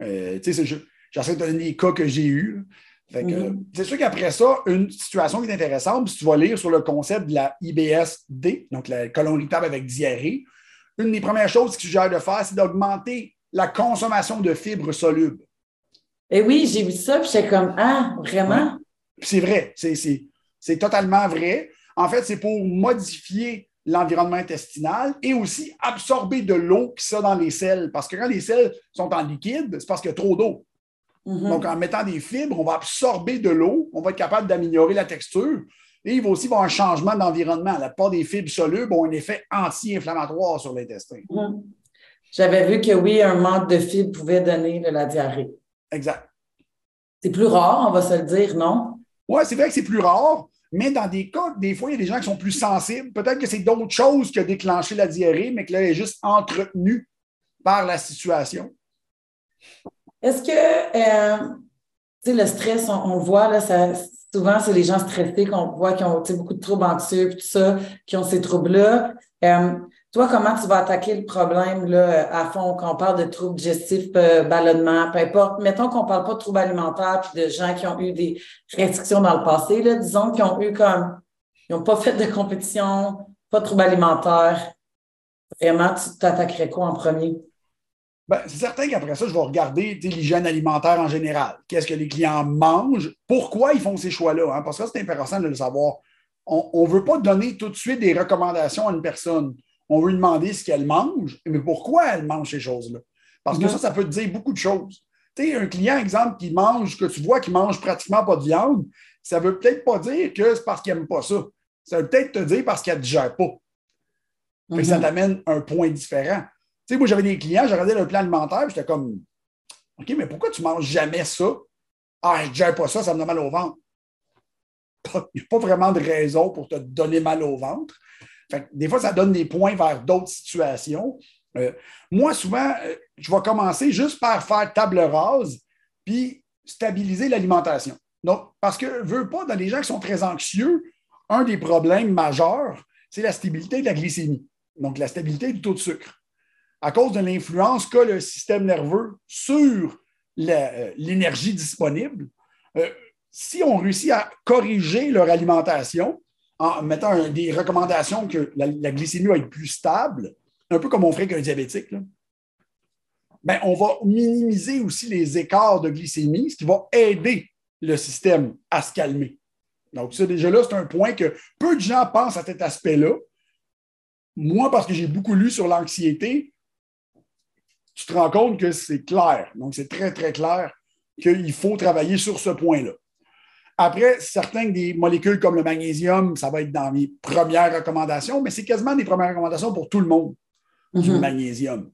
Euh, j'essaie de donner des cas que j'ai eus. Mm-hmm. C'est sûr qu'après ça, une situation qui est intéressante, si tu vas lire sur le concept de la IBS-D, donc la colon irritable avec diarrhée, une des premières choses qu'il suggère de faire, c'est d'augmenter la consommation de fibres solubles. Et oui, j'ai vu ça, puis j'étais comme, ah, vraiment? C'est vrai, c'est totalement vrai. En fait, c'est pour modifier l'environnement intestinal et aussi absorber de l'eau qui sont dans les selles. Parce que quand les selles sont en liquide, c'est parce qu'il y a trop d'eau. Mm-hmm. Donc, en mettant des fibres, on va absorber de l'eau, on va être capable d'améliorer la texture. Et il va aussi avoir un changement d'environnement. La part des fibres solubles ont un effet anti-inflammatoire sur l'intestin. Mm-hmm. J'avais vu que oui, un manque de fibres pouvait donner de la diarrhée. Exact. C'est plus rare, on va se le dire, non? Oui, c'est vrai que c'est plus rare, mais dans des cas, des fois, il y a des gens qui sont plus sensibles. Peut-être que c'est d'autres choses qui ont déclenché la diarrhée, mais que là, elle est juste entretenue par la situation. Est-ce que, euh, tu sais, le stress, on, le voit, là, ça, souvent, c'est les gens stressés qu'on voit qui ont beaucoup de troubles anxieux, tout ça, qui ont ces troubles-là. Euh, toi, comment tu vas attaquer le problème là, à fond quand on parle de troubles digestifs, euh, ballonnement, peu importe. Mettons qu'on ne parle pas de troubles alimentaires puis de gens qui ont eu des restrictions dans le passé. Disons qu'ils ont eu comme ils n'ont pas fait de compétition, pas de troubles alimentaires. Vraiment, tu t'attaquerais quoi en premier? Ben, c'est certain qu'après ça, je vais regarder l'hygiène alimentaire en général. Qu'est-ce que les clients mangent? Pourquoi ils font ces choix-là? Hein? Parce que c'est intéressant de le savoir. On ne veut pas donner tout de suite des recommandations à une personne on veut lui demander ce qu'elle mange, mais pourquoi elle mange ces choses-là? Parce que ça, ça peut te dire beaucoup de choses. Tu sais, un client, exemple, qui mange, que tu vois qui mange pratiquement pas de viande, ça ne veut peut-être pas dire que c'est parce qu'il n'aime pas ça. Ça veut peut-être te dire parce qu'elle ne digère pas. Ça mhm. t'amène un point différent. Tu sais, moi, j'avais des clients, j'ai regardé le plan alimentaire, j'étais comme OK, mais pourquoi tu ne manges jamais ça? Ah, je ne digère pas ça, ça me donne mal au ventre. Il n'y a pas vraiment de raison pour te donner mal au ventre des fois, ça donne des points vers d'autres situations. Euh, moi, souvent, euh, je vais commencer juste par faire table rase, puis stabiliser l'alimentation. Donc, parce que, veux pas, dans les gens qui sont très anxieux, un des problèmes majeurs, c'est la stabilité de la glycémie, donc la stabilité du taux de sucre. À cause de l'influence qu'a le système nerveux sur euh, l'énergie disponible, si on réussit à corriger leur alimentation, en mettant des recommandations que la, glycémie va être plus stable, un peu comme on ferait qu'un diabétique, ben, on va minimiser aussi les écarts de glycémie, ce qui va aider le système à se calmer. Donc, ça, déjà là, c'est un point que peu de gens pensent à cet aspect-là. Moi, parce que j'ai beaucoup lu sur l'anxiété, tu te rends compte que c'est clair. Donc, c'est très, très clair qu'il faut travailler sur ce point-là. Après, certains des molécules comme le magnésium, ça va être dans mes premières recommandations, mais c'est quasiment des premières recommandations pour tout le monde, du mhm. magnésium.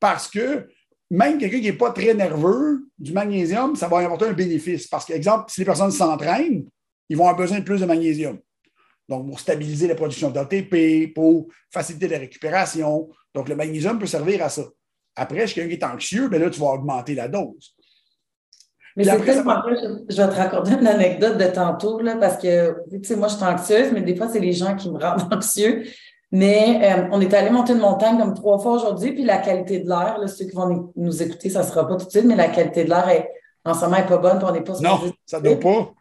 Parce que même quelqu'un qui n'est pas très nerveux, du magnésium, ça va apporter un bénéfice. Parce que, exemple, si les personnes s'entraînent, ils vont avoir besoin de plus de magnésium. Donc, pour stabiliser la production d'ATP, pour faciliter la récupération. Donc, le magnésium peut servir à ça. Après, si quelqu'un qui est anxieux, bien là, tu vas augmenter la dose. Mais c'est tellement je, vais te raconter une anecdote de tantôt, là, parce que, tu sais, moi, je suis anxieuse, mais des fois, c'est les gens qui me rendent anxieux. Mais euh, on est allé monter une montagne comme trois fois aujourd'hui, puis la qualité de l'air, ceux qui vont nous écouter, ça ne sera pas tout de suite, mais la qualité de l'air est, en ce moment n'est pas bonne, puis on n'est pas Non, ça ne doit pas.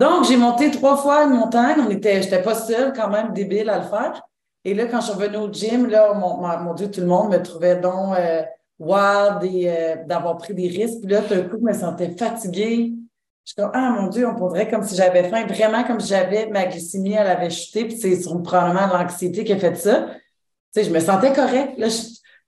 Donc, j'ai monté trois fois une montagne. On était, je n'étais pas seule, quand même, débile à le faire. Et là, quand je suis revenue au gym, là, mon, Dieu, tout le monde me trouvait donc euh, et euh, d'avoir pris des risques. Puis là, tout d'un coup, je me sentais fatiguée. Je suis comme, ah mon Dieu, on pourrait comme si j'avais faim. Vraiment comme si j'avais, ma glycémie, elle avait chuté. Puis c'est probablement l'anxiété qui a fait ça. Tu sais, je me sentais correcte. Là,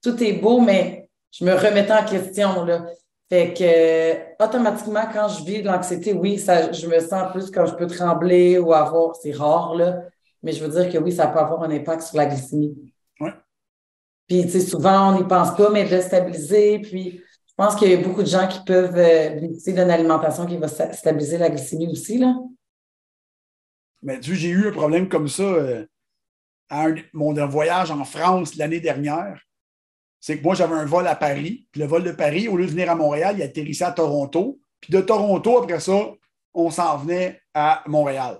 tout est beau, mais je me remettais en question. Là. Fait que automatiquement, quand je vis de l'anxiété, oui, ça, je me sens plus quand je peux trembler ou avoir. C'est rare, là. Mais je veux dire que oui, ça peut avoir un impact sur la glycémie. Souvent, on n'y pense pas, mais de stabiliser. Puis, je pense qu'il y a beaucoup de gens qui peuvent euh, bénéficier d'une alimentation qui va stabiliser la glycémie aussi, là. Mais tu j'ai eu un problème comme ça euh, à mon voyage en France l'année dernière. C'est que moi, j'avais un vol à Paris. Puis le vol de Paris, au lieu de venir à Montréal, il atterrissait à Toronto. Puis de Toronto, après ça, on s'en venait à Montréal.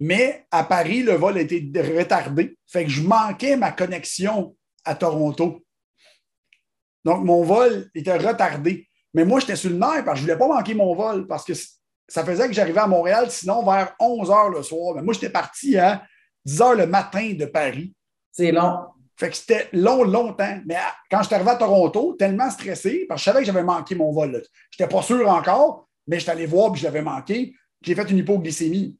Mais à Paris, le vol a été retardé. Fait que je manquais ma connexion à Toronto. Donc, mon vol était retardé. Mais moi, j'étais sur le nerf parce que je ne voulais pas manquer mon vol parce que ça faisait que j'arrivais à Montréal, sinon vers 11 h le soir. Mais moi, j'étais parti à 10 h le matin de Paris. C'est long. Fait que c'était long, longtemps. Mais quand je suis arrivé à Toronto, tellement stressé, parce que je savais que j'avais manqué mon vol. Je n'étais pas sûr encore, mais je suis allé voir et je l'avais manqué. J'ai fait une hypoglycémie.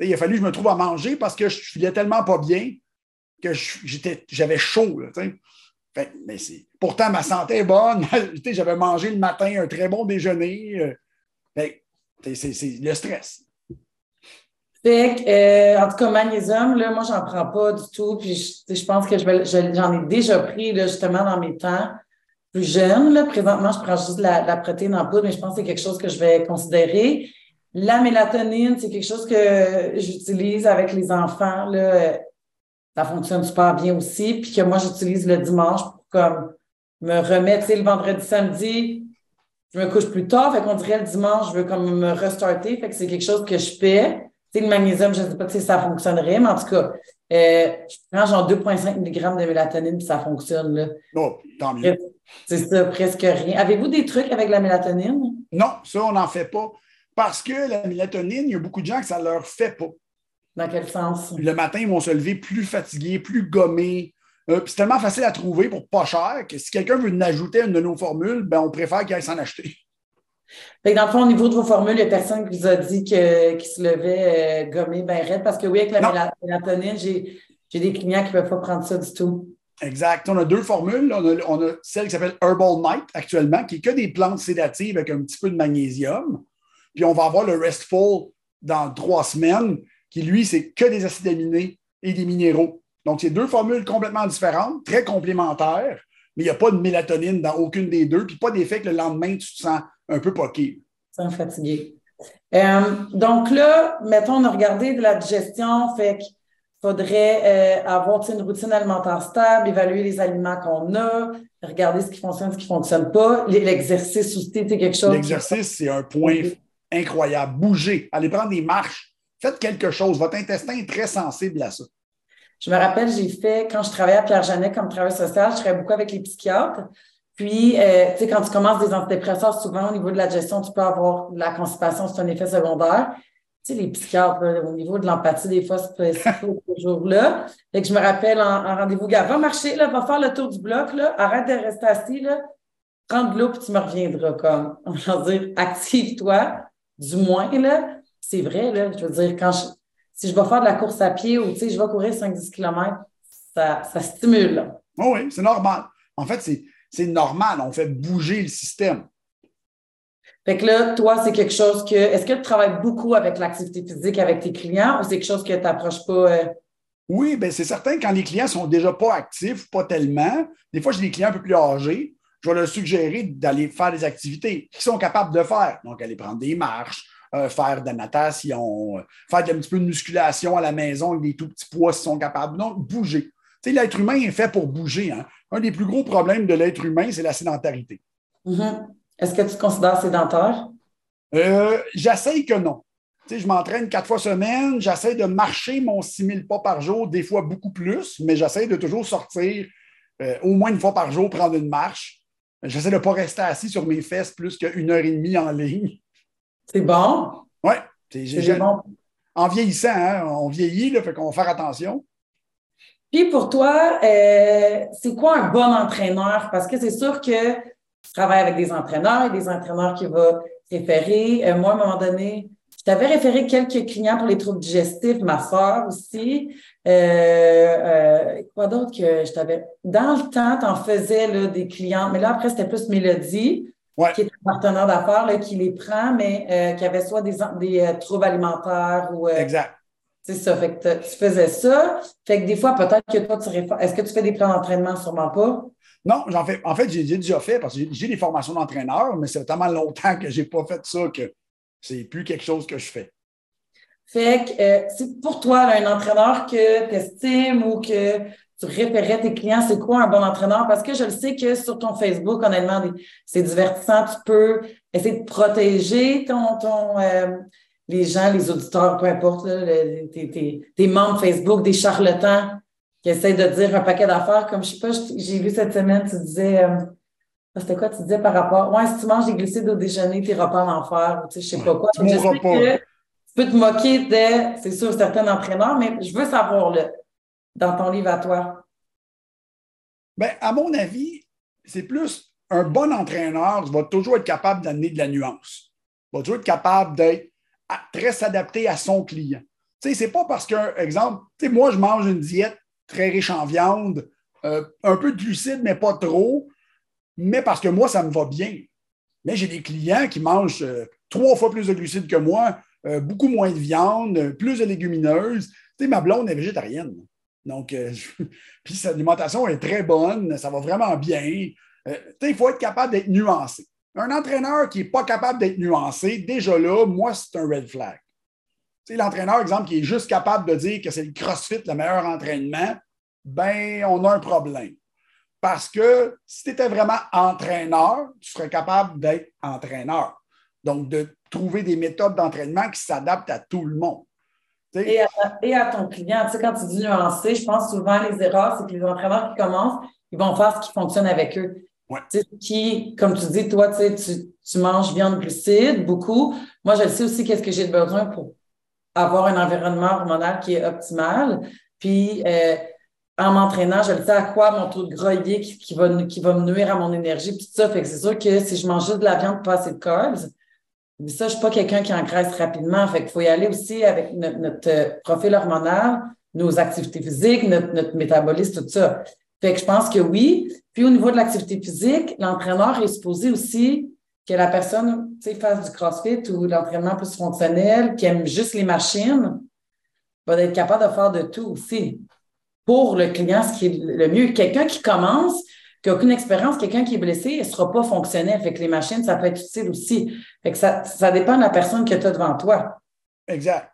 il a fallu que je me trouve à manger parce que je filais tellement pas bien que j'avais chaud. pourtant, ma santé est bonne. j'avais mangé le matin un très bon déjeuner. Euh, c'est le stress. Fait que, euh, en tout cas, magnésium, là, moi, j'en prends pas du tout. Puis, je, pense que j'en ai déjà pris, là, justement, dans mes temps plus jeunes. Là. Présentement, je prends juste la, la protéine en poudre, mais je pense que c'est quelque chose que je vais considérer. La mélatonine, c'est quelque chose que j'utilise avec les enfants. Là. Ça fonctionne super bien aussi. Puis que moi, j'utilise le dimanche pour comme me remettre, tu sais, le vendredi, samedi, je me couche plus tard. Fait qu'on dirait le dimanche, je veux comme me restarter. Fait que c'est quelque chose que je fais le magnésium, je ne sais pas si ça fonctionnerait, mais en tout cas, euh, je prends genre 2,5 mg de mélatonine puis ça fonctionne. Là. Oh, tant mieux. C'est ça, presque rien. Avez-vous des trucs avec la mélatonine? Non, ça, on n'en fait pas. Parce que la mélatonine, il y a beaucoup de gens que ça ne leur fait pas. Dans quel sens? Le matin, ils vont se lever plus fatigués, plus gommés. Euh, c'est tellement facile à trouver pour pas cher que si quelqu'un veut ajouter une de nos formules, ben, on préfère qu'il aille s'en acheter dans le fond, au niveau de vos formules, il n'y a personne qui vous a dit que, qu'il se levait euh, gommé bien raide parce que oui, avec la mélatonine, j'ai, des clients qui ne peuvent pas prendre ça du tout. Exact. On a deux formules. On a, celle qui s'appelle Herbal Night actuellement, qui est que des plantes sédatives avec un petit peu de magnésium. Puis on va avoir le Restful dans trois semaines, qui lui, c'est que des acides aminés et des minéraux. Donc, c'est deux formules complètement différentes, très complémentaires, mais il n'y a pas de mélatonine dans aucune des deux, puis pas d'effet que le lendemain, tu te sens un peu poqué. Sans fatigué. Euh, donc là, mettons, on a regardé de la digestion, fait qu'il faudrait euh, avoir une routine alimentaire stable, évaluer les aliments qu'on a, regarder ce qui fonctionne, ce qui ne fonctionne pas. L'exercice aussi, c'est quelque chose. L'exercice, c'est un point incroyable. Bouger, allez prendre des marches, faites quelque chose. Votre intestin est très sensible à ça. Je me rappelle, j'ai fait, quand je travaillais à Pierre-Jeannet comme travailleur social, je travaillais beaucoup avec les psychiatres. Puis, euh, tu sais, quand tu commences des antidépresseurs, souvent au niveau de la gestion, tu peux avoir de la constipation, c'est un effet secondaire. Tu sais, les psychiatres, au niveau de l'empathie, des fois, c'est toujours là. Fait que je me rappelle en, rendez-vous, gars, va marcher, là, va faire le tour du bloc, là, arrête de rester assis, là, prends de l'eau, puis tu me reviendras, comme, on va dire, active-toi, du moins, là. C'est vrai, là, je veux dire, quand je, si je vais faire de la course à pied ou, tu sais, je vais courir 5-10 km, ça, ça stimule, là. Oh oui, c'est normal. En fait, c'est normal, on fait bouger le système. Fait que là, toi, c'est quelque chose que. Est-ce que tu travailles beaucoup avec l'activité physique avec tes clients ou c'est quelque chose que tu n'approches pas? Euh? Oui, bien, c'est certain quand les clients sont déjà pas actifs, pas tellement. Des fois, j'ai des clients un peu plus âgés. Je vais leur suggérer d'aller faire des activités qu'ils sont capables de faire. Donc, aller prendre des marches, euh, faire de la natation, euh, faire un petit peu de musculation à la maison avec des tout petits poids s'ils sont capables. Donc, bouger. L'être humain est fait pour bouger. Hein un des plus gros problèmes de l'être humain, c'est la sédentarité. Mm-hmm. Est-ce que tu te considères sédentaire? Euh, j'essaye que non. Je m'entraîne quatre fois semaine, j'essaie de marcher mon 6 000 pas par jour, des fois beaucoup plus, mais j'essaie de toujours sortir euh, au moins une fois par jour, prendre une marche. J'essaie de ne pas rester assis sur mes fesses plus qu'une heure et demie en ligne. C'est bon? Oui. C'est bon. En vieillissant, hein, on vieillit, il fait qu'on va faire attention. Puis pour toi, euh, c'est quoi un bon entraîneur? Parce que c'est sûr que tu travailles avec des entraîneurs et des entraîneurs qui vont référer. Euh, moi, à un moment donné, je t'avais référé quelques clients pour les troubles digestifs, ma soeur aussi. Euh, quoi d'autre que je t'avais? Dans le temps, tu en faisais là, des clients, mais là, après, c'était plus Mélodie, qui est un partenaire d'affaires qui les prend, mais qui avait soit des, des troubles alimentaires ou. exact. C'est ça. Fait que tu faisais ça. Fait que des fois, peut-être que toi, tu Est-ce que tu fais des plans d'entraînement? Sûrement pas. Non, j'en fais. En fait, j'ai déjà fait parce que j'ai des formations d'entraîneur, mais c'est tellement longtemps que je n'ai pas fait ça que c'est plus quelque chose que je fais. Fait que euh, c'est pour toi, un entraîneur que tu estimes ou que tu référais tes clients, c'est quoi un bon entraîneur? Parce que je le sais que sur ton Facebook, honnêtement, c'est divertissant. Tu peux essayer de protéger ton, ton, euh, les gens, les auditeurs, peu importe, tes, membres Facebook, des charlatans qui essaie de dire un paquet d'affaires, comme je sais pas, j'ai vu cette semaine, tu disais, euh, c'était quoi, tu disais par rapport, ouais, si tu manges des glucides au déjeuner, tu n'iras pas en enfer, tu sais, je sais pas quoi. Tu je sais pas. tu peux te moquer de, c'est sûr, certains entraîneurs, mais je veux savoir, le dans ton livre à toi? Bien, à mon avis, c'est plus un bon entraîneur va toujours être capable d'amener de la nuance. Va toujours être capable d'être très s'adapter à son client. Tu sais, c'est pas parce qu'un exemple, tu sais, moi, je mange une diète très riche en viande, euh, un peu de glucides, mais pas trop, mais parce que moi, ça me va bien. Mais j'ai des clients qui mangent euh, trois fois plus de glucides que moi, euh, beaucoup moins de viande, plus de légumineuses. Tu sais, ma blonde est végétarienne. Donc, puis sa alimentation est très bonne, ça va vraiment bien. sais, il faut être capable d'être nuancé. Un entraîneur qui n'est pas capable d'être nuancé, déjà là, moi, c'est un red flag. L'entraîneur, exemple, qui est juste capable de dire que c'est le CrossFit le meilleur entraînement, ben, on a un problème. Parce que si tu étais vraiment entraîneur, tu serais capable d'être entraîneur. Donc, de trouver des méthodes d'entraînement qui s'adaptent à tout le monde. Et à, ton client, tu sais, quand tu dis nuancé, je pense souvent les erreurs, c'est que les entraîneurs qui commencent, ils vont faire ce qui fonctionne avec eux. Qui, comme tu dis, toi, tu, tu manges viande glucide beaucoup. Moi, je sais aussi qu'est-ce que j'ai besoin pour avoir un environnement hormonal qui est optimal. Puis, euh, en m'entraînant, je le sais à quoi mon taux de gras qui, va, qui va me nuire à mon énergie, puis tout ça. Fait que c'est sûr que si je mange juste de la viande, pas assez de carbs, mais ça, je suis pas quelqu'un qui engraisse rapidement. Fait qu'il faut y aller aussi avec notre, euh, profil hormonal, nos activités physiques, notre, métabolisme, tout ça. Fait que je pense que oui. Puis au niveau de l'activité physique, l'entraîneur est supposé aussi que la personne fasse du crossfit ou l'entraînement plus fonctionnel, qui aime juste les machines, va être capable de faire de tout aussi. Pour le client, ce qui est le mieux. Quelqu'un qui commence, qui n'a aucune expérience, quelqu'un qui est blessé, il ne sera pas fonctionnel. Fait que les machines, ça peut être utile aussi. Fait que ça, ça dépend de la personne que tu as devant toi. Exact.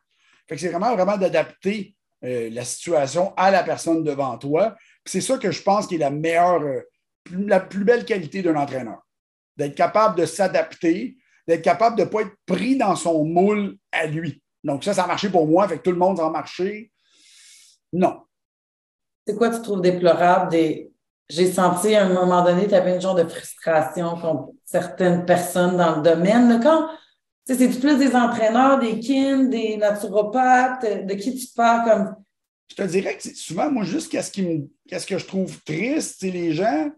Fait que c'est vraiment, vraiment d'adapter euh, la situation à la personne devant toi. C'est ça que je pense qui est la meilleure, euh, la plus belle qualité d'un entraîneur. D'être capable de s'adapter, d'être capable de ne pas être pris dans son moule à lui. Donc, ça, ça a marché pour moi, fait que tout le monde a marché. Non. C'est quoi tu trouves déplorable des. J'ai senti à un moment donné, tu avais une genre de frustration contre certaines personnes dans le domaine. Quand c'est plus des entraîneurs, des kin, des naturopathes, de qui tu parles comme. Je te dirais que souvent, moi, juste qu'est-ce, qui me, qu'est-ce que je trouve triste, c'est les gens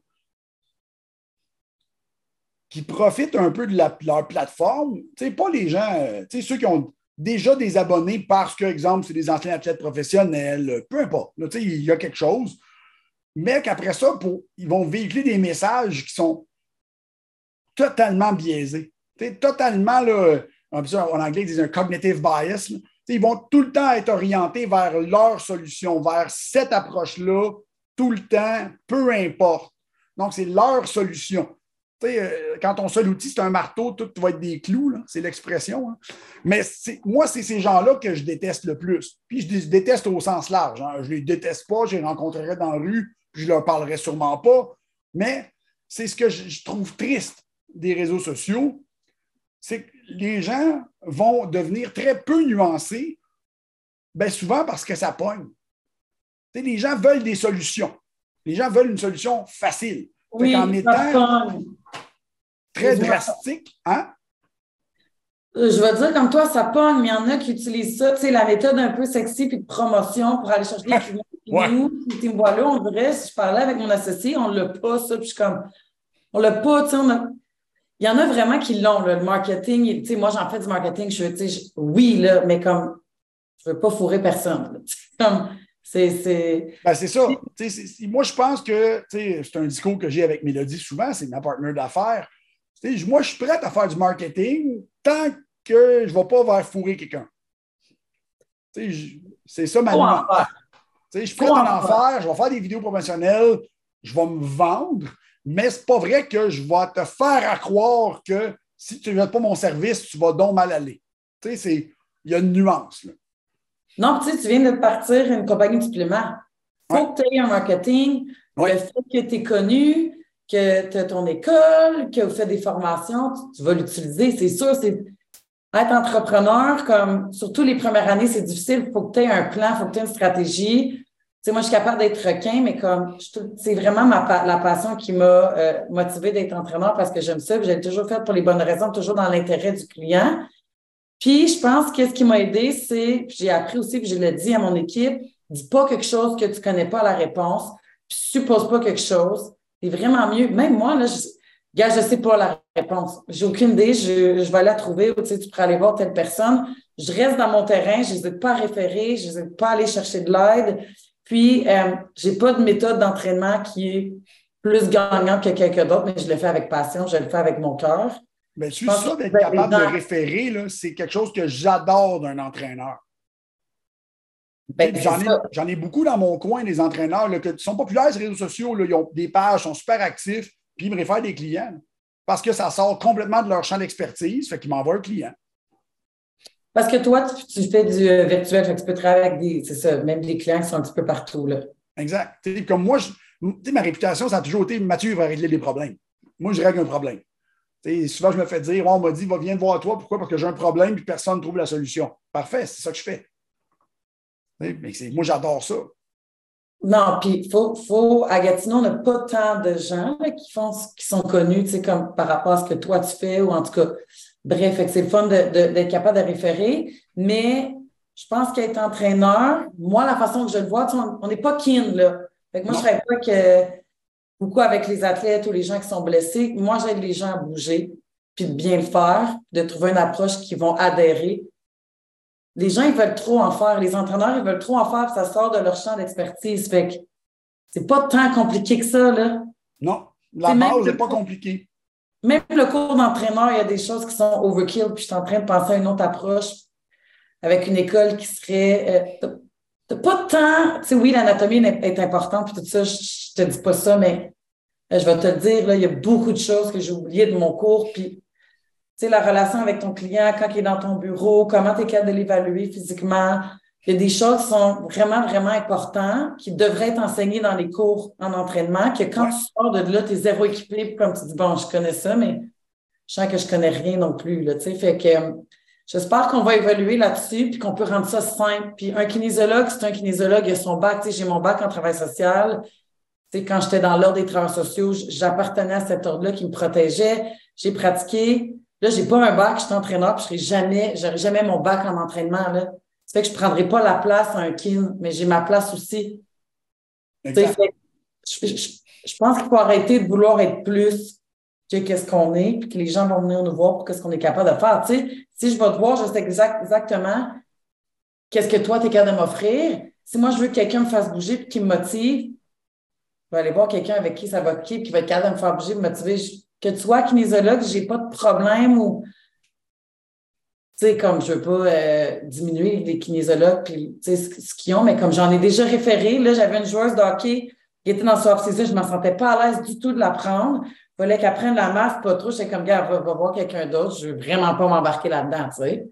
qui profitent un peu de leur plateforme. Tu pas les gens, euh, tu ceux qui ont déjà des abonnés parce que, exemple, c'est des anciens athlètes professionnels, peu importe. il y a quelque chose. Mais qu'après ça, ils vont véhiculer des messages qui sont totalement biaisés. totalement, là, en anglais, ils disent un cognitive bias. Ils vont tout le temps être orientés vers leur solution, vers cette approche-là, tout le temps, peu importe. Donc, c'est leur solution. Euh, quand ton seul outil, c'est un marteau, tout va être des clous, c'est l'expression. Hein. Mais moi, c'est ces gens-là que je déteste le plus. Puis je les déteste au sens large. Hein. Je ne les déteste pas, je les rencontrerai dans la rue, je ne leur parlerai sûrement pas. Mais c'est ce que je, trouve triste des réseaux sociaux, c'est que les gens vont devenir très peu nuancés, bien souvent parce que ça pogne. les gens veulent des solutions. Les gens veulent une solution facile. Oui, en étant très drastique, hein? Euh, je vais dire comme toi, ça pogne, mais il y en a qui utilisent ça, tu sais, la méthode un peu sexy puis de promotion pour aller chercher des clients. Ouais. Nous, Team voilà, on dirait, si je parlais avec mon associé, on ne l'a pas, ça, puis je suis comme, on l'a pas, tu sais, on a... Il y en a vraiment qui l'ont, le marketing. Tu sais, moi, j'en fais du marketing, je, tu sais, oui, là, mais comme, je ne veux pas fourrer personne. Comme, c'est ben, ça. moi, je pense que c'est un discours que j'ai avec Mélodie souvent, c'est ma partenaire d'affaires. Moi, je suis prête à faire du marketing tant que je ne vais pas vers fourrer quelqu'un. C'est ça ma. Je suis prête à en faire, je vais faire des vidéos professionnelles, je vais me vendre, mais c'est pas vrai que je vais te faire à croire que si tu ne pas mon service, tu vas donc mal aller. Il y a une nuance. Là. Non, tu sais, tu viens de partir une compagnie de suppléments. Il faut que tu aies un marketing. Le fait que tu es connu, que tu as ton école, que vous faites des formations, tu, vas l'utiliser. C'est sûr, c'est être entrepreneur, comme surtout les premières années, c'est difficile. Il faut que tu aies un plan, il faut que tu aies une stratégie. sais, moi, je suis capable d'être requin, mais comme c'est vraiment ma, la passion qui m'a euh, motivée d'être entraîneur parce que j'aime ça. J'ai toujours fait pour les bonnes raisons, toujours dans l'intérêt du client. Puis, je pense que ce qui m'a aidé, c'est, j'ai appris aussi, puis je l'ai dit à mon équipe, dis pas quelque chose que tu connais pas la réponse, puis suppose pas quelque chose. C'est vraiment mieux. Même moi, là, je, gars, je sais pas la réponse. J'ai aucune idée, je, je vais la trouver, ou tu sais, tu pourrais aller voir telle personne. Je reste dans mon terrain, je n'hésite pas à référer, je n'hésite pas à aller chercher de l'aide. Puis, euh, j'ai pas de méthode d'entraînement qui est plus gagnante que quelqu'un d'autre, mais je le fais avec passion, je le fais avec mon cœur. Mais tu ça d'être capable de référer, c'est quelque chose que j'adore d'un entraîneur. Ben, j'en, ai, beaucoup dans mon coin, des entraîneurs qui sont populaires sur les réseaux sociaux, là, ils ont des pages, sont super actifs, puis ils me réfèrent des clients. Parce que ça sort complètement de leur champ d'expertise, fait qu'ils m'envoient un client. Parce que toi, tu, fais du euh, virtuel, fait que tu peux travailler avec des, c'est ça, même des clients qui sont un petit peu partout. Là. Exact. comme moi, ma réputation, ça a toujours été Mathieu va régler des problèmes. Moi, je règle un problème. souvent, je me fais dire, on m'a dit, va, viens voir toi. Pourquoi? Parce que j'ai un problème et personne ne trouve la solution. Parfait, c'est ça que je fais. Mais moi, j'adore ça. Non, puis il faut, faut, à Gatineau, on n'a pas tant de gens qui font qui sont connus, tu sais, comme par rapport à ce que toi tu fais, ou en tout cas, bref, c'est le fun d'être capable de référer. Mais je pense qu'être entraîneur, moi, la façon que je le vois, on n'est pas kin, là. Fait que moi, je ne pas que beaucoup avec les athlètes ou les gens qui sont blessés. Moi, j'aide les gens à bouger, puis de bien le faire, de trouver une approche qui vont adhérer les gens, ils veulent trop en faire. Les entraîneurs, ils veulent trop en faire, puis ça sort de leur champ d'expertise. Fait que c'est pas tant compliqué que ça, là. Non, la base n'est pas compliquée. Même le cours d'entraîneur, il y a des choses qui sont overkill, puis je suis en train de penser à une autre approche avec une école qui serait. Euh, pas tant. Tu sais, oui, l'anatomie est, importante, puis tout ça, je, je te dis pas ça, mais euh, je vais te le dire, là, il y a beaucoup de choses que j'ai oubliées de mon cours, puis sais, la relation avec ton client quand il est dans ton bureau, comment tu es capable de l'évaluer physiquement. Il y a des choses qui sont vraiment, vraiment importantes qui devraient être enseignées dans les cours en entraînement, que quand tu sors de là, tu es zéro équipé, comme tu dis, bon, je connais ça, mais je sens que je connais rien non plus. Là, fait que j'espère qu'on va évoluer là-dessus puis qu'on peut rendre ça simple. Puis un kinésiologue, c'est un kinésiologue, il a son bac. J'ai mon bac en travail social. sais, quand j'étais dans l'ordre des travailleurs sociaux, j'appartenais à cet ordre-là qui me protégeait. J'ai pratiqué. Là, j'ai pas un bac, je suis entraîneur, puis je serai jamais, j'aurai jamais mon bac en entraînement. Là. Ça fait que je prendrai pas la place à un kin, mais j'ai ma place aussi. je, pense qu'il faut arrêter de vouloir être plus que qu'est-ce qu'on est, puis que les gens vont venir nous voir pour qu'est-ce qu'on est capable de faire. Tu sais, si je vais te voir, je sais exactement qu'est-ce que toi, tu es capable de m'offrir. Si moi, je veux que quelqu'un me fasse bouger et qu'il me motive, je vais aller voir quelqu'un avec qui ça va qui, qui va être capable de me faire bouger, me motiver que tu sois kinésologue, j'ai pas de problème ou tu sais, comme je veux pas euh, diminuer les kinésologues puis tu sais ce, qu'ils ont, mais comme j'en ai déjà référé, là, j'avais une joueuse de hockey qui était dans son off-season, je ne me sentais pas à l'aise du tout de la prendre. Il fallait qu'elle prenne la masse, pas trop. J'étais comme, gars, va, va voir quelqu'un d'autre. Je veux vraiment pas m'embarquer là-dedans, tu sais.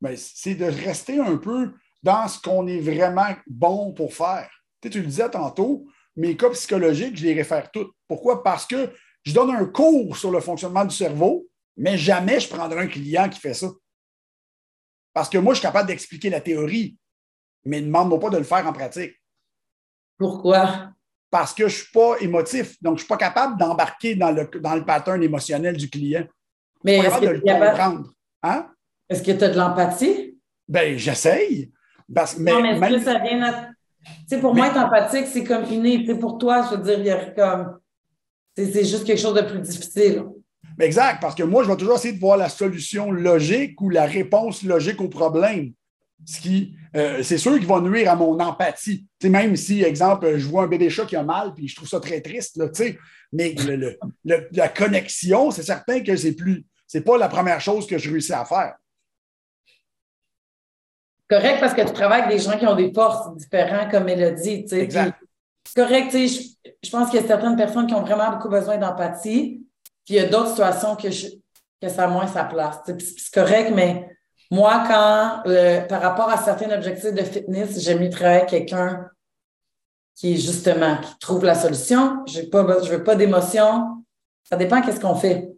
Ben, c'est de rester un peu dans ce qu'on est vraiment bon pour faire. Tu, tu le disais tantôt, mes cas psychologiques, je les réfère toutes. Pourquoi? Parce que je donne un cours sur le fonctionnement du cerveau, mais jamais je prendrai un client qui fait ça. Parce que moi, je suis capable d'expliquer la théorie, mais ne demande pas de le faire en pratique. Pourquoi? Parce que je ne suis pas émotif, donc je ne suis pas capable d'embarquer dans le, dans le pattern émotionnel du client. Mais est-ce que, comprendre. Hein? est-ce que tu as de l'empathie? Ben, j'essaye. Parce, mais, non, mais est-ce que ça vient. Tu sais, pour moi, être empathique, c'est comme inné. pour toi, je veux dire, il y a comme c'est juste quelque chose de plus difficile. Exact, parce que moi, je vais toujours essayer de voir la solution logique ou la réponse logique au problème. Ce qui, euh, c'est sûr qu'il va nuire à mon empathie. même si, exemple, je vois un bébé chat qui a mal, puis je trouve ça très triste, là, mais la connexion, c'est certain que c'est plus, c'est pas la première chose que je réussis à faire. Correct, parce que tu travailles avec des gens qui ont des forces différentes, comme dit. Exact. C'est correct, sais, je, pense qu'il y a certaines personnes qui ont vraiment beaucoup besoin d'empathie, puis il y a d'autres situations que, que ça a moins sa place. C'est correct, mais moi, quand, euh, par rapport à certains objectifs de fitness, j'aime mieux travailler quelqu'un qui, justement, qui trouve la solution. Je ne veux pas d'émotion. Ça dépend qu'est-ce qu'on fait.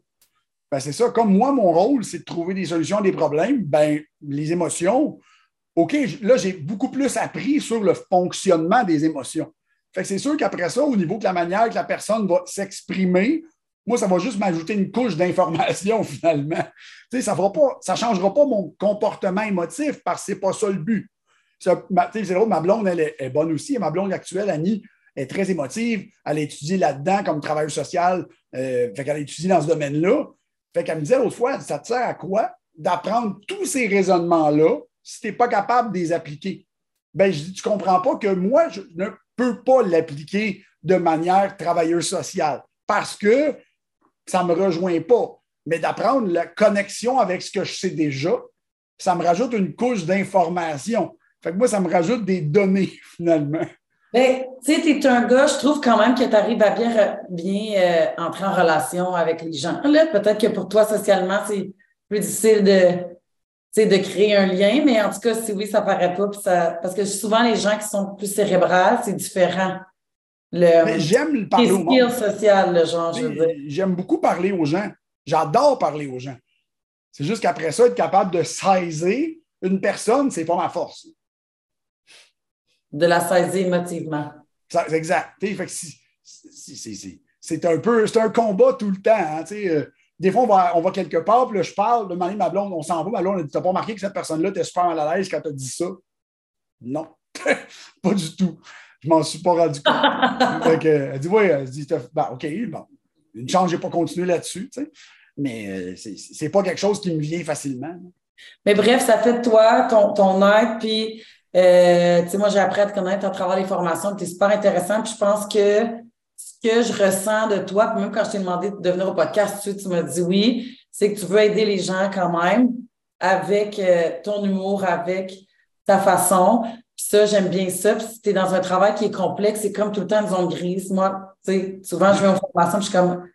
Ben, c'est ça. Comme moi, mon rôle, c'est de trouver des solutions à des problèmes. Ben, les émotions, OK, là, j'ai beaucoup plus appris sur le fonctionnement des émotions. Fait que c'est sûr qu'après ça, au niveau de la manière que la personne va s'exprimer, moi, ça va juste m'ajouter une couche d'information finalement. Tu sais, ça ne changera pas mon comportement émotif parce que ce n'est pas ça le but. C'est drôle, ma blonde, elle est, bonne aussi. Ma blonde actuelle, Annie, est très émotive. Elle a étudié là-dedans comme travailleur social. Euh, fait qu'elle a dans ce domaine-là. Fait qu'elle me disait l'autre fois, ça te sert à quoi d'apprendre tous ces raisonnements-là si tu n'es pas capable de les appliquer? Ben, je dis, tu ne comprends pas que moi, je peux pas l'appliquer de manière travailleuse sociale parce que ça ne me rejoint pas. Mais d'apprendre la connexion avec ce que je sais déjà, ça me rajoute une couche d'information. Fait que moi, ça me rajoute des données, finalement. Bien, tu sais, tu es un gars, je trouve quand même que tu arrives à bien, bien euh, entrer en relation avec les gens. Peut-être que pour toi, socialement, c'est plus difficile de, de créer un lien, mais en tout cas, si oui, ça paraît pas. Ça, parce que souvent, les gens qui sont plus cérébrales, c'est différent. J'aime parler aux gens. social, le genre, je veux dire. J'aime beaucoup parler aux gens. J'adore parler aux gens. C'est juste qu'après ça, être capable de saisir une personne, c'est pas ma force de la saisir émotivement. exact. C'est un peu, c'est un combat tout le temps. Hein, euh, des fois, on va, on va quelque part, puis là, je parle, de ma blonde, on s'en va, ma blonde, elle dit T'as pas remarqué que cette personne-là était super mal à l'aise quand tu as dit ça? Non, pas du tout. Je m'en suis pas rendu compte. elle dit Oui, elle dit ben, OK, bon, une chance, je n'ai pas continué là-dessus, mais euh, c'est pas quelque chose qui me vient facilement. Mais bref, ça fait de toi ton, ton être, puis euh, tu sais, moi, j'ai appris à te connaître à travers les formations, tu es super intéressant. Puis je pense que ce que je ressens de toi, puis même quand je t'ai demandé de venir au podcast, tu, tu m'as dit oui, c'est que tu veux aider les gens quand même avec euh, ton humour, avec ta façon. Puis ça, j'aime bien ça. Puis si tu es dans un travail qui est complexe, c'est comme tout le temps une zone grise. Moi, tu sais, souvent, je vais aux formations, puis je suis comme.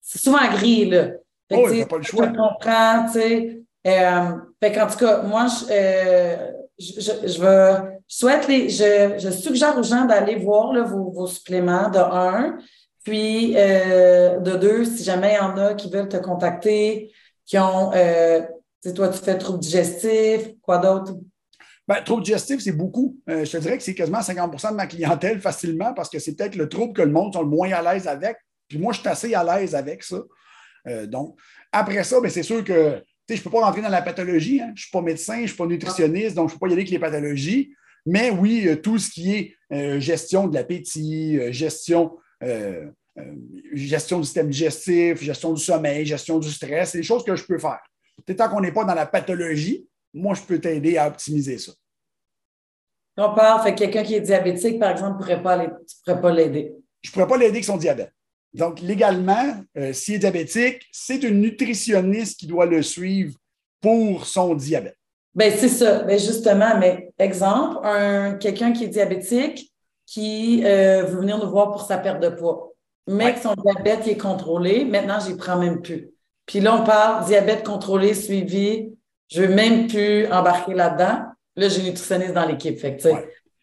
C'est souvent gris, là. Fait oh, pas le choix. Je comprends, tu sais. Euh, fait qu'en tout cas, moi, je, euh, je, je, veux, souhaite les, je, je, suggère aux gens d'aller voir vos, vos, suppléments de un, puis euh, de deux, si jamais il y en a qui veulent te contacter, qui ont, euh, toi, tu fais trouble digestif, quoi d'autre? Ben, trouble digestif, c'est beaucoup. Euh, je te dirais que c'est quasiment 50% de ma clientèle facilement parce que c'est peut-être le trouble que le monde sont le moins à l'aise avec. Puis moi, je suis assez à l'aise avec ça. donc, après ça, ben, c'est sûr que je ne peux pas rentrer dans la pathologie. Hein. Je ne suis pas médecin, je ne suis pas nutritionniste, donc je ne peux pas y aller avec les pathologies. Mais oui, euh, tout ce qui est euh, gestion de l'appétit, euh, gestion, gestion du système digestif, gestion du sommeil, gestion du stress, c'est des choses que je peux faire. Tant qu'on n'est pas dans la pathologie, moi, je peux t'aider à optimiser ça. On parle, fait quelqu'un qui est diabétique, par exemple, tu ne pourrais pas l'aider. Je ne pourrais pas l'aider avec son diabète. Donc, légalement, s'il est diabétique, c'est une nutritionniste qui doit le suivre pour son diabète. Bien, c'est ça. Bien, justement, mais exemple, un, quelqu'un qui est diabétique qui euh, veut venir nous voir pour sa perte de poids, mais que son diabète est contrôlé, maintenant, je n'y prends même plus. Puis là, on parle diabète contrôlé, suivi. Je ne veux même plus embarquer là-dedans. Là, j'ai une nutritionniste dans l'équipe. Fait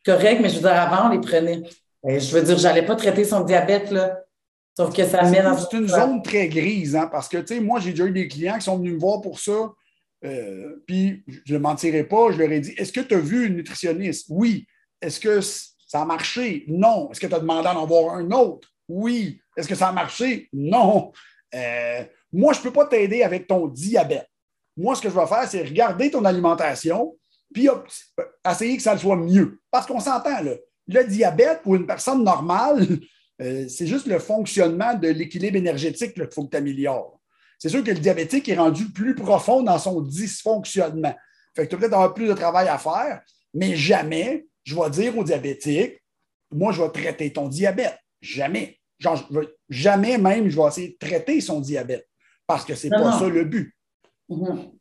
correct, mais je veux dire, avant, on les prenait. Ben, je veux dire, je n'allais pas traiter son diabète, là Sauf que ça dans. C'est une zone très grise, hein, parce que, tu sais, moi, j'ai déjà eu des clients qui sont venus me voir pour ça. Euh, puis, je ne mentirai pas, je leur ai dit Est-ce que tu as vu une nutritionniste? Oui. Est-ce que ça a marché? Non. Est-ce que tu as demandé d'en voir un autre? Oui. Est-ce que ça a marché? Non. Euh, moi, je ne peux pas t'aider avec ton diabète. Moi, ce que je vais faire, c'est regarder ton alimentation, puis essayer que ça soit mieux. Parce qu'on s'entend, là. Le diabète, pour une personne normale, euh, c'est juste le fonctionnement de l'équilibre énergétique qu'il faut que tu améliores. C'est sûr que le diabétique est rendu plus profond dans son dysfonctionnement. Fait que tu vas peut-être avoir plus de travail à faire, mais jamais je vais dire au diabétique, moi, je vais traiter ton diabète. Jamais. jamais même je vais essayer de traiter son diabète parce que ce n'est pas ça le but. Mm-hmm.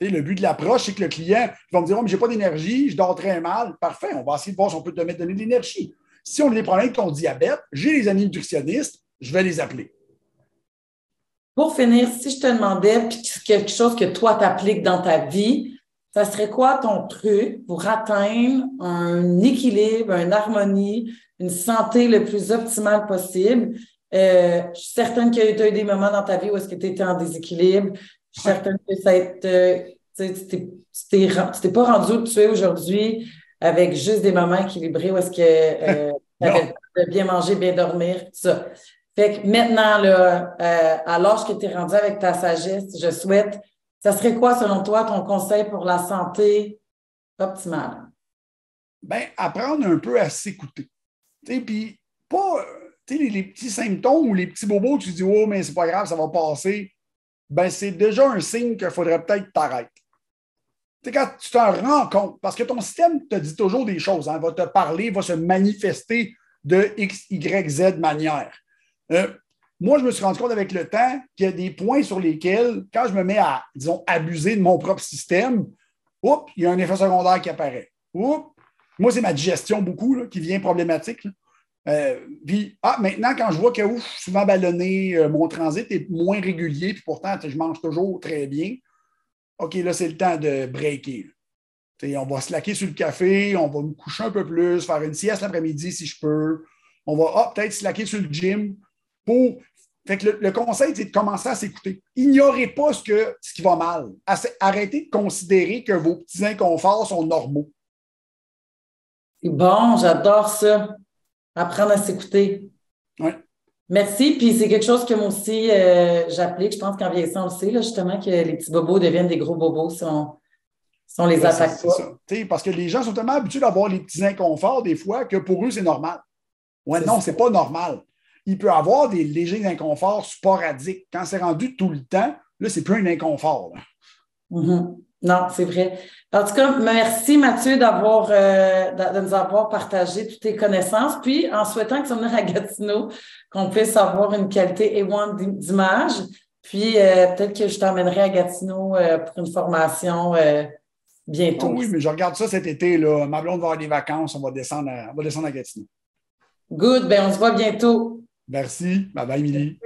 Le but de l'approche, c'est que le client va me dire oh, mais je n'ai pas d'énergie, je dors très mal. Parfait, on va essayer de voir si on peut te donner de l'énergie. Si on a des problèmes avec ton diabète, j'ai les amis nutritionnistes, je vais les appeler. Pour finir, si je te demandais quelque chose que toi t'appliques dans ta vie, ça serait quoi ton truc pour atteindre un équilibre, une harmonie, une santé le plus optimale possible? Euh, je suis certaine qu'il y a eu des moments dans ta vie où est-ce que tu étais en déséquilibre. Je suis certaine que ça Tu t'es pas rendu où tu es aujourd'hui avec juste des moments équilibrés où est-ce que euh, tu bien manger, bien dormir, tout ça. Fait que maintenant, là, euh, à que tu es rendu avec ta sagesse, je souhaite, ça serait quoi, selon toi, ton conseil pour la santé optimale? Bien, apprendre un peu à s'écouter. Puis, pas les, les, petits symptômes ou les petits bobos, tu dis, oh, mais c'est pas grave, ça va passer. Ben, c'est déjà un signe qu'il faudrait peut-être t'arrêter. Quand tu t'en rends compte, parce que ton système te dit toujours des choses, hein, va te parler, va se manifester de X, Y, Z manière. Euh, moi, je me suis rendu compte avec le temps qu'il y a des points sur lesquels, quand je me mets à, disons, abuser de mon propre système, oups, il y a un effet secondaire qui apparaît. Oups, moi, c'est ma digestion beaucoup qui vient problématique. Euh, puis, ah, maintenant, quand je vois que ouf, je suis souvent ballonné, euh, mon transit est moins régulier, puis pourtant, je mange toujours très bien. OK, là, c'est le temps de breaker. on va se laquer sur le café, on va me coucher un peu plus, faire une sieste l'après-midi si je peux. On va ah, peut-être se laquer sur le gym pour. Fait que le, conseil, c'est de commencer à s'écouter. Ignorez pas ce, que, ce qui va mal. Arrêtez de considérer que vos petits inconforts sont normaux. Bon, j'adore ça. Apprendre à s'écouter. Oui. Merci. Puis c'est quelque chose que moi aussi euh, j'applique. Je pense qu'en vieillissant, on le sait, là, justement, que les petits bobos deviennent des gros bobos si on, les attaque pas. Parce que les gens sont tellement habitués d'avoir les petits inconforts des fois que pour eux, c'est normal. Ouais, non, c'est pas normal. Il peut avoir des légers inconforts sporadiques. Quand c'est rendu tout le temps, là, c'est plus un inconfort. Mm-hmm. Non, c'est vrai. En tout cas, merci Mathieu d'avoir euh, de nous avoir partagé toutes tes connaissances. Puis en souhaitant que tu viennes à Gatineau, qu'on puisse avoir une qualité A1 d'image. Puis euh, peut-être que je t'emmènerai à Gatineau euh, pour une formation bientôt. Oh oui, mais je regarde ça cet été. Là. Ma blonde va avoir des vacances, on va descendre à, on va descendre à Gatineau. Good, ben on se voit bientôt. Merci. Bye bye, Émilie.